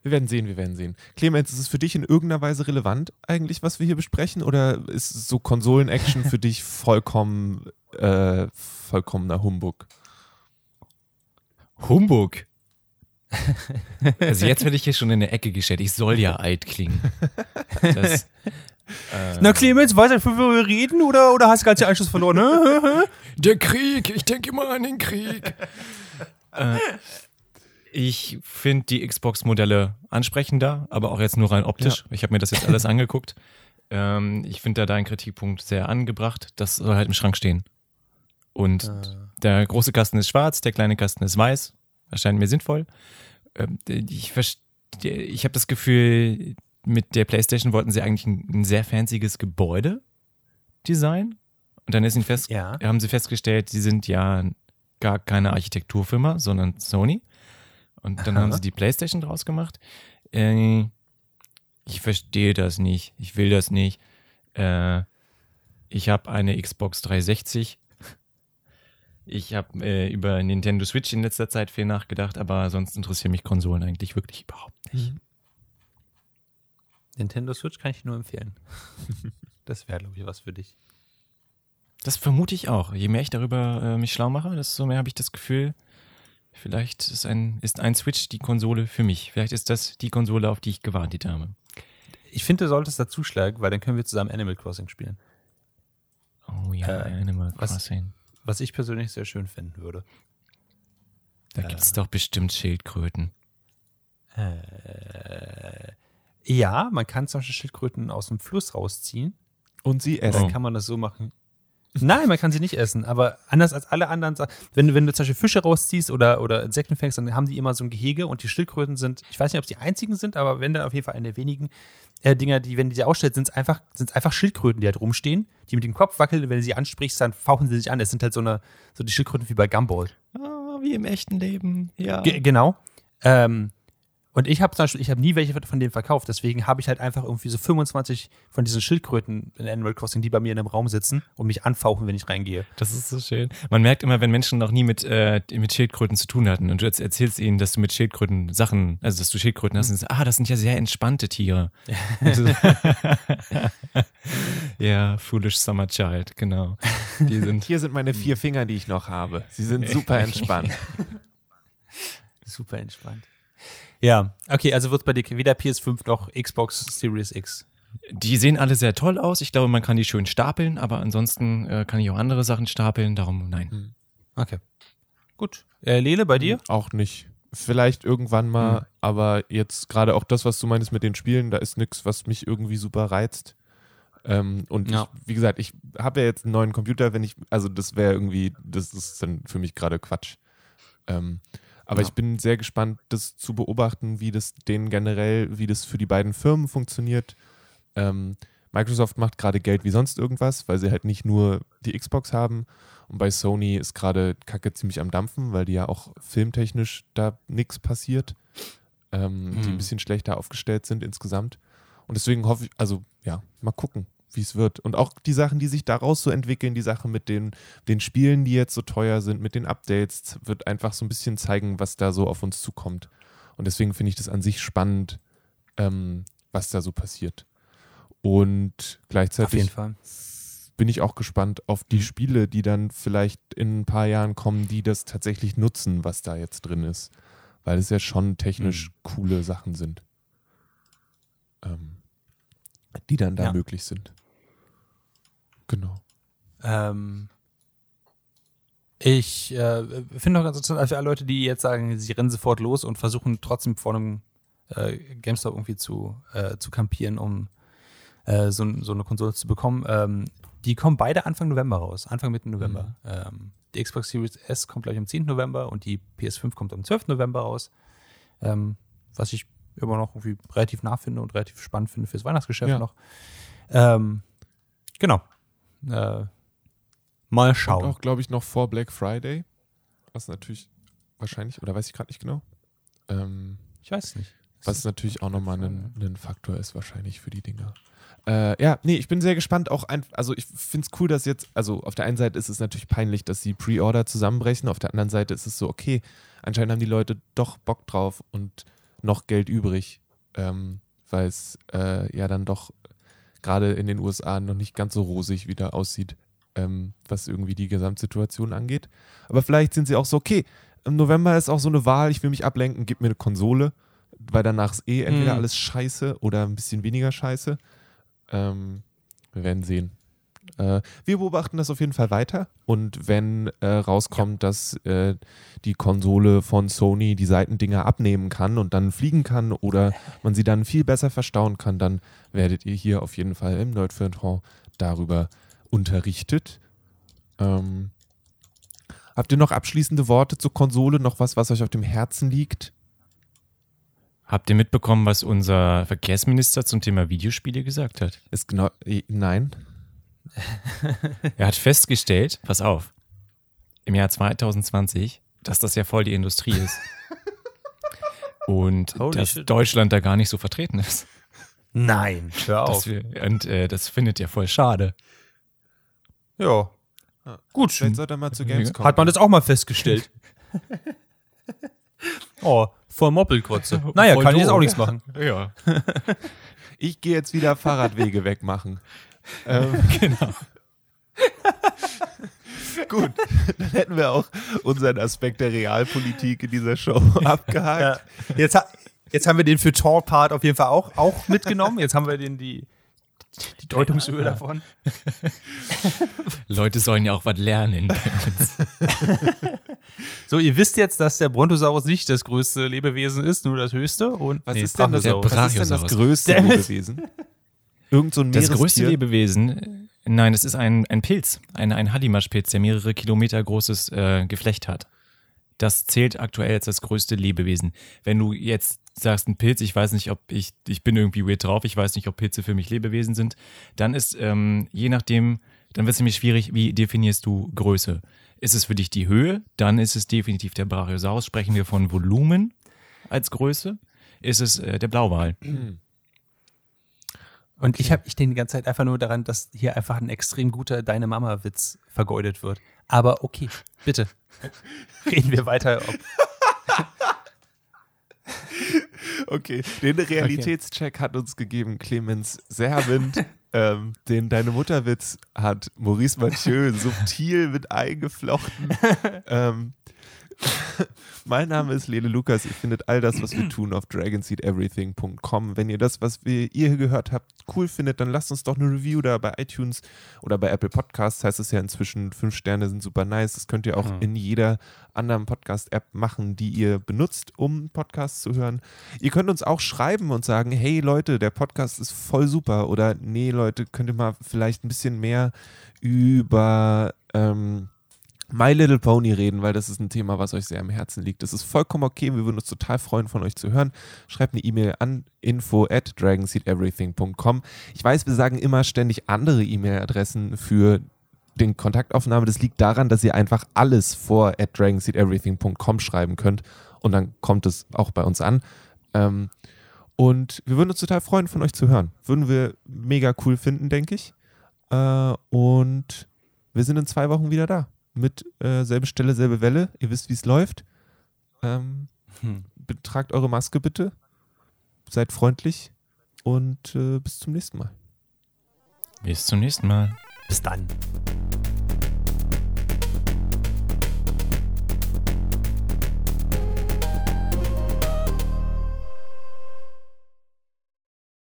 Wir werden sehen, wir werden sehen. Clemens, ist es für dich in irgendeiner Weise relevant eigentlich, was wir hier besprechen? Oder ist so Konsolen-Action für dich vollkommen, äh, vollkommener Humbug? Humbug. Also jetzt werde ich hier schon in der Ecke gestellt. Ich soll ja alt klingen. Das, äh, Na, Clemens, weißt du, wovon wir reden oder, oder hast du gerade den Anschluss verloren? ne? Der Krieg, ich denke immer an den Krieg. äh, ich finde die Xbox-Modelle ansprechender, aber auch jetzt nur rein optisch. Ich habe mir das jetzt alles angeguckt. Ähm, ich finde da deinen Kritikpunkt sehr angebracht. Das soll halt im Schrank stehen. Und der große Kasten ist schwarz, der kleine Kasten ist weiß. Erscheint mir sinnvoll. Ähm, ich verstehe, ich habe das Gefühl, mit der PlayStation wollten sie eigentlich ein, ein sehr fancyes Gebäude designen. Und dann ist ihnen fest, Ja. haben sie festgestellt, sie sind ja gar keine Architekturfirma, sondern Sony. Und dann Aha. haben sie die PlayStation draus gemacht. Äh, ich verstehe das nicht. Ich will das nicht. Äh, ich habe eine Xbox 360. Ich habe äh, über Nintendo Switch in letzter Zeit viel nachgedacht, aber sonst interessieren mich Konsolen eigentlich wirklich überhaupt nicht. Nintendo Switch kann ich nur empfehlen. Das wäre, glaube ich, was für dich. Das vermute ich auch. Je mehr ich darüber äh, mich schlau mache, desto mehr habe ich das Gefühl, vielleicht ist ein, ist ein Switch die Konsole für mich. Vielleicht ist das die Konsole, auf die ich gewartet habe. Ich finde, du solltest dazu schlagen, weil dann können wir zusammen Animal Crossing spielen. Oh ja, Äh, Animal Crossing. Was ich persönlich sehr schön finden würde. Da gibt es doch bestimmt Schildkröten. Äh, ja, man kann zum Beispiel Schildkröten aus dem Fluss rausziehen. Und sie Dann essen. Oh. kann man das so machen. Nein, man kann sie nicht essen, aber anders als alle anderen Sachen, wenn, wenn du zum Beispiel Fische rausziehst oder, oder Insekten fängst, dann haben die immer so ein Gehege und die Schildkröten sind, ich weiß nicht, ob es die einzigen sind, aber wenn dann auf jeden Fall eine der wenigen äh, Dinger, die, wenn die sie ausstellt, sind es einfach, sind's einfach Schildkröten, die halt rumstehen, die mit dem Kopf wackeln, wenn du sie ansprichst, dann fauchen sie sich an. Es sind halt so eine, so die Schildkröten wie bei Gumball. Ah, wie im echten Leben. Ja. Ge genau. Ähm, Und ich habe zum Beispiel, ich habe nie welche von denen verkauft, deswegen habe ich halt einfach irgendwie so 25 von diesen Schildkröten in Animal Crossing, die bei mir in einem Raum sitzen und mich anfauchen, wenn ich reingehe. Das ist so schön. Man merkt immer, wenn Menschen noch nie mit, äh, mit Schildkröten zu tun hatten und du jetzt erzählst ihnen, dass du mit Schildkröten Sachen, also dass du Schildkröten hast, und sagst, ah, das sind ja sehr entspannte Tiere. ja, Foolish Summer Child, genau. Die sind Hier sind meine vier Finger, die ich noch habe. Sie sind super entspannt. Super entspannt. Ja, okay, also wird bei dir weder PS5 noch Xbox Series X. Die sehen alle sehr toll aus. Ich glaube, man kann die schön stapeln, aber ansonsten äh, kann ich auch andere Sachen stapeln. Darum nein. Okay. Gut. Äh, Lele, bei dir? Auch nicht. Vielleicht irgendwann mal, Hm. aber jetzt gerade auch das, was du meinst mit den Spielen, da ist nichts, was mich irgendwie super reizt. Ähm, und Ja. ich, wie gesagt, ich habe ja jetzt einen neuen Computer, wenn ich, also das wäre irgendwie, das ist dann für mich gerade Quatsch. Ähm, aber Ja. ich bin sehr gespannt, das zu beobachten, wie das denen generell, wie das für die beiden Firmen funktioniert. Ähm, Microsoft macht gerade Geld wie sonst irgendwas, weil sie halt nicht nur die Xbox haben. Und bei Sony ist gerade Kacke ziemlich am Dampfen, weil die ja auch filmtechnisch da nichts passiert. Ähm, Die Mhm. ein bisschen schlechter aufgestellt sind insgesamt. Und deswegen hoffe ich, also ja, mal gucken, wie es wird. Und auch die Sachen, die sich daraus so entwickeln, die Sache mit den, den Spielen, die jetzt so teuer sind, mit den Updates, wird einfach so ein bisschen zeigen, was da so auf uns zukommt. Und deswegen finde ich das an sich spannend, ähm, was da so passiert. Und gleichzeitig bin ich auch gespannt auf die Spiele, die dann vielleicht in ein paar Jahren kommen, die das tatsächlich nutzen, was da jetzt drin ist. Weil es ja schon technisch coole Sachen sind. Ähm, die dann da Ja. möglich sind. Genau. Ähm, ich äh, finde auch ganz interessant, also für alle Leute, die jetzt sagen, sie rennen sofort los und versuchen trotzdem vor einem äh, GameStop irgendwie zu, äh, zu kampieren, um äh, so, so eine Konsole zu bekommen. Ähm, die kommen beide Anfang November raus, Anfang Mitte November. Ähm, die Xbox Series S kommt gleich am 10. November und die PS5 kommt am 12. November raus. Ähm, was ich immer noch irgendwie relativ nah finde und relativ spannend finde fürs Weihnachtsgeschäft Ja. noch. Ähm, genau. Äh, mal Und schauen. auch, glaube ich, noch vor Black Friday. Was natürlich wahrscheinlich, oder weiß ich gerade nicht genau. Ähm, Ich weiß es nicht. Was natürlich auch nochmal ein, ein Faktor ist, wahrscheinlich für die Dinger. Äh, ja, nee, ich bin sehr gespannt. Auch ein, also ich finde es cool, dass jetzt, also auf der einen Seite ist es natürlich peinlich, dass die Pre-Order zusammenbrechen, auf der anderen Seite ist es so, okay, anscheinend haben die Leute doch Bock drauf und noch Geld übrig, ähm, weil es äh, ja dann doch gerade in den USA noch nicht ganz so rosig wieder aussieht, ähm, was irgendwie die Gesamtsituation angeht. Aber vielleicht sind sie auch so, okay, im November ist auch so eine Wahl, ich will mich ablenken, gib mir eine Konsole, weil danach ist eh entweder Mhm. alles scheiße oder ein bisschen weniger scheiße. Ähm, wir werden sehen. Äh, wir beobachten das auf jeden Fall weiter und wenn äh, rauskommt, dass äh, die Konsole von Sony die Seitendinger abnehmen kann und dann fliegen kann oder man sie dann viel besser verstauen kann, dann werdet ihr hier auf jeden Fall im Nerdfilm darüber unterrichtet. Ähm, habt ihr noch abschließende Worte zur Konsole? Noch was, was euch auf dem Herzen liegt? Habt ihr mitbekommen, was unser Verkehrsminister zum Thema Videospiele gesagt hat? Ist genau. Nein. Er hat festgestellt, pass auf, im Jahr 2020, dass das ja voll die Industrie ist. Und Holy dass shit. Deutschland da gar nicht so vertreten ist. Nein, hör auf. Wir, und äh, das findet er voll schade. ja. Gut. Vielleicht sollte er mal zu Gamescom. Hat man das auch mal festgestellt? oh, voll Moppelkrotze. Naja, Voll kann ich jetzt auch nichts machen. Ja, Ich gehe jetzt wieder Fahrradwege wegmachen. Ähm, genau. gut, dann hätten wir auch unseren Aspekt der Realpolitik in dieser Show abgehakt. Ja. Jetzt, ha jetzt haben wir den für Tor-Part auf jeden Fall auch, auch mitgenommen. Jetzt haben wir den die, die Deutungshöhe davon. Leute sollen ja auch was lernen. So, ihr wisst jetzt, dass der Brontosaurus nicht das größte Lebewesen ist, nur das höchste. Und Was, nee, ist denn das, der Brachiosaurus. was ist denn das größte. Lebewesen? Irgend so ein Das größte? Lebewesen, nein, das ist ein, ein Pilz, ein, ein Hallimaschpilz, der mehrere Kilometer großes äh, Geflecht hat. Das zählt aktuell als das größte Lebewesen. Wenn du jetzt sagst, ein Pilz, ich weiß nicht, ob ich, ich bin irgendwie weird drauf, ich weiß nicht, ob Pilze für mich Lebewesen sind, dann ist, ähm, je nachdem, dann wird es nämlich schwierig, wie definierst du Größe? Ist es für dich die Höhe? Dann ist es definitiv der Brachiosaurus. Sprechen wir von Volumen als Größe? ist es äh, der Blauwal. Und ich habe ich den die ganze Zeit einfach nur daran, dass hier einfach ein extrem guter Deine Mama-Witz vergeudet wird. Aber okay, bitte. Reden wir weiter. Okay, den Realitätscheck hat uns gegeben Clemens Servant. ähm, den Deine Mutterwitz hat Maurice Mathieu subtil mit eingeflochten. ähm, mein Name ist Lele Lukas. Ihr findet all das, was wir tun, auf dragonseedeverything.com. Wenn ihr das, was wir ihr hier gehört habt, cool findet, dann lasst uns doch eine Review da bei iTunes oder bei Apple Podcasts. Heißt es ja inzwischen, fünf Sterne sind super nice. Das könnt ihr auch Mhm. in jeder anderen Podcast-App machen, die ihr benutzt, um Podcasts zu hören. Ihr könnt uns auch schreiben und sagen, hey Leute, der Podcast ist voll super. Oder nee, Leute, könnt ihr mal vielleicht ein bisschen mehr über ähm, My Little Pony reden, weil das ist ein Thema, was euch sehr am Herzen liegt. Das ist vollkommen okay. Wir würden uns total freuen, von euch zu hören. Schreibt eine E-Mail an info at dragonseedeverything.com. Ich weiß, wir sagen immer ständig andere E-Mail-Adressen für den Kontaktaufnahme. Das liegt daran, dass ihr einfach alles vor at dragonseedeverything.com schreiben könnt und dann kommt es auch bei uns an. Ähm, und wir würden uns total freuen, von euch zu hören. Würden wir mega cool finden, denke ich. Äh, und wir sind in zwei Wochen wieder da. Mit äh, selbe Stelle, selbe Welle. Ihr wisst, wie es läuft. Ähm, Hm. betragt eure Maske bitte. Seid freundlich und äh, bis zum nächsten Mal. Bis zum nächsten Mal. Bis dann.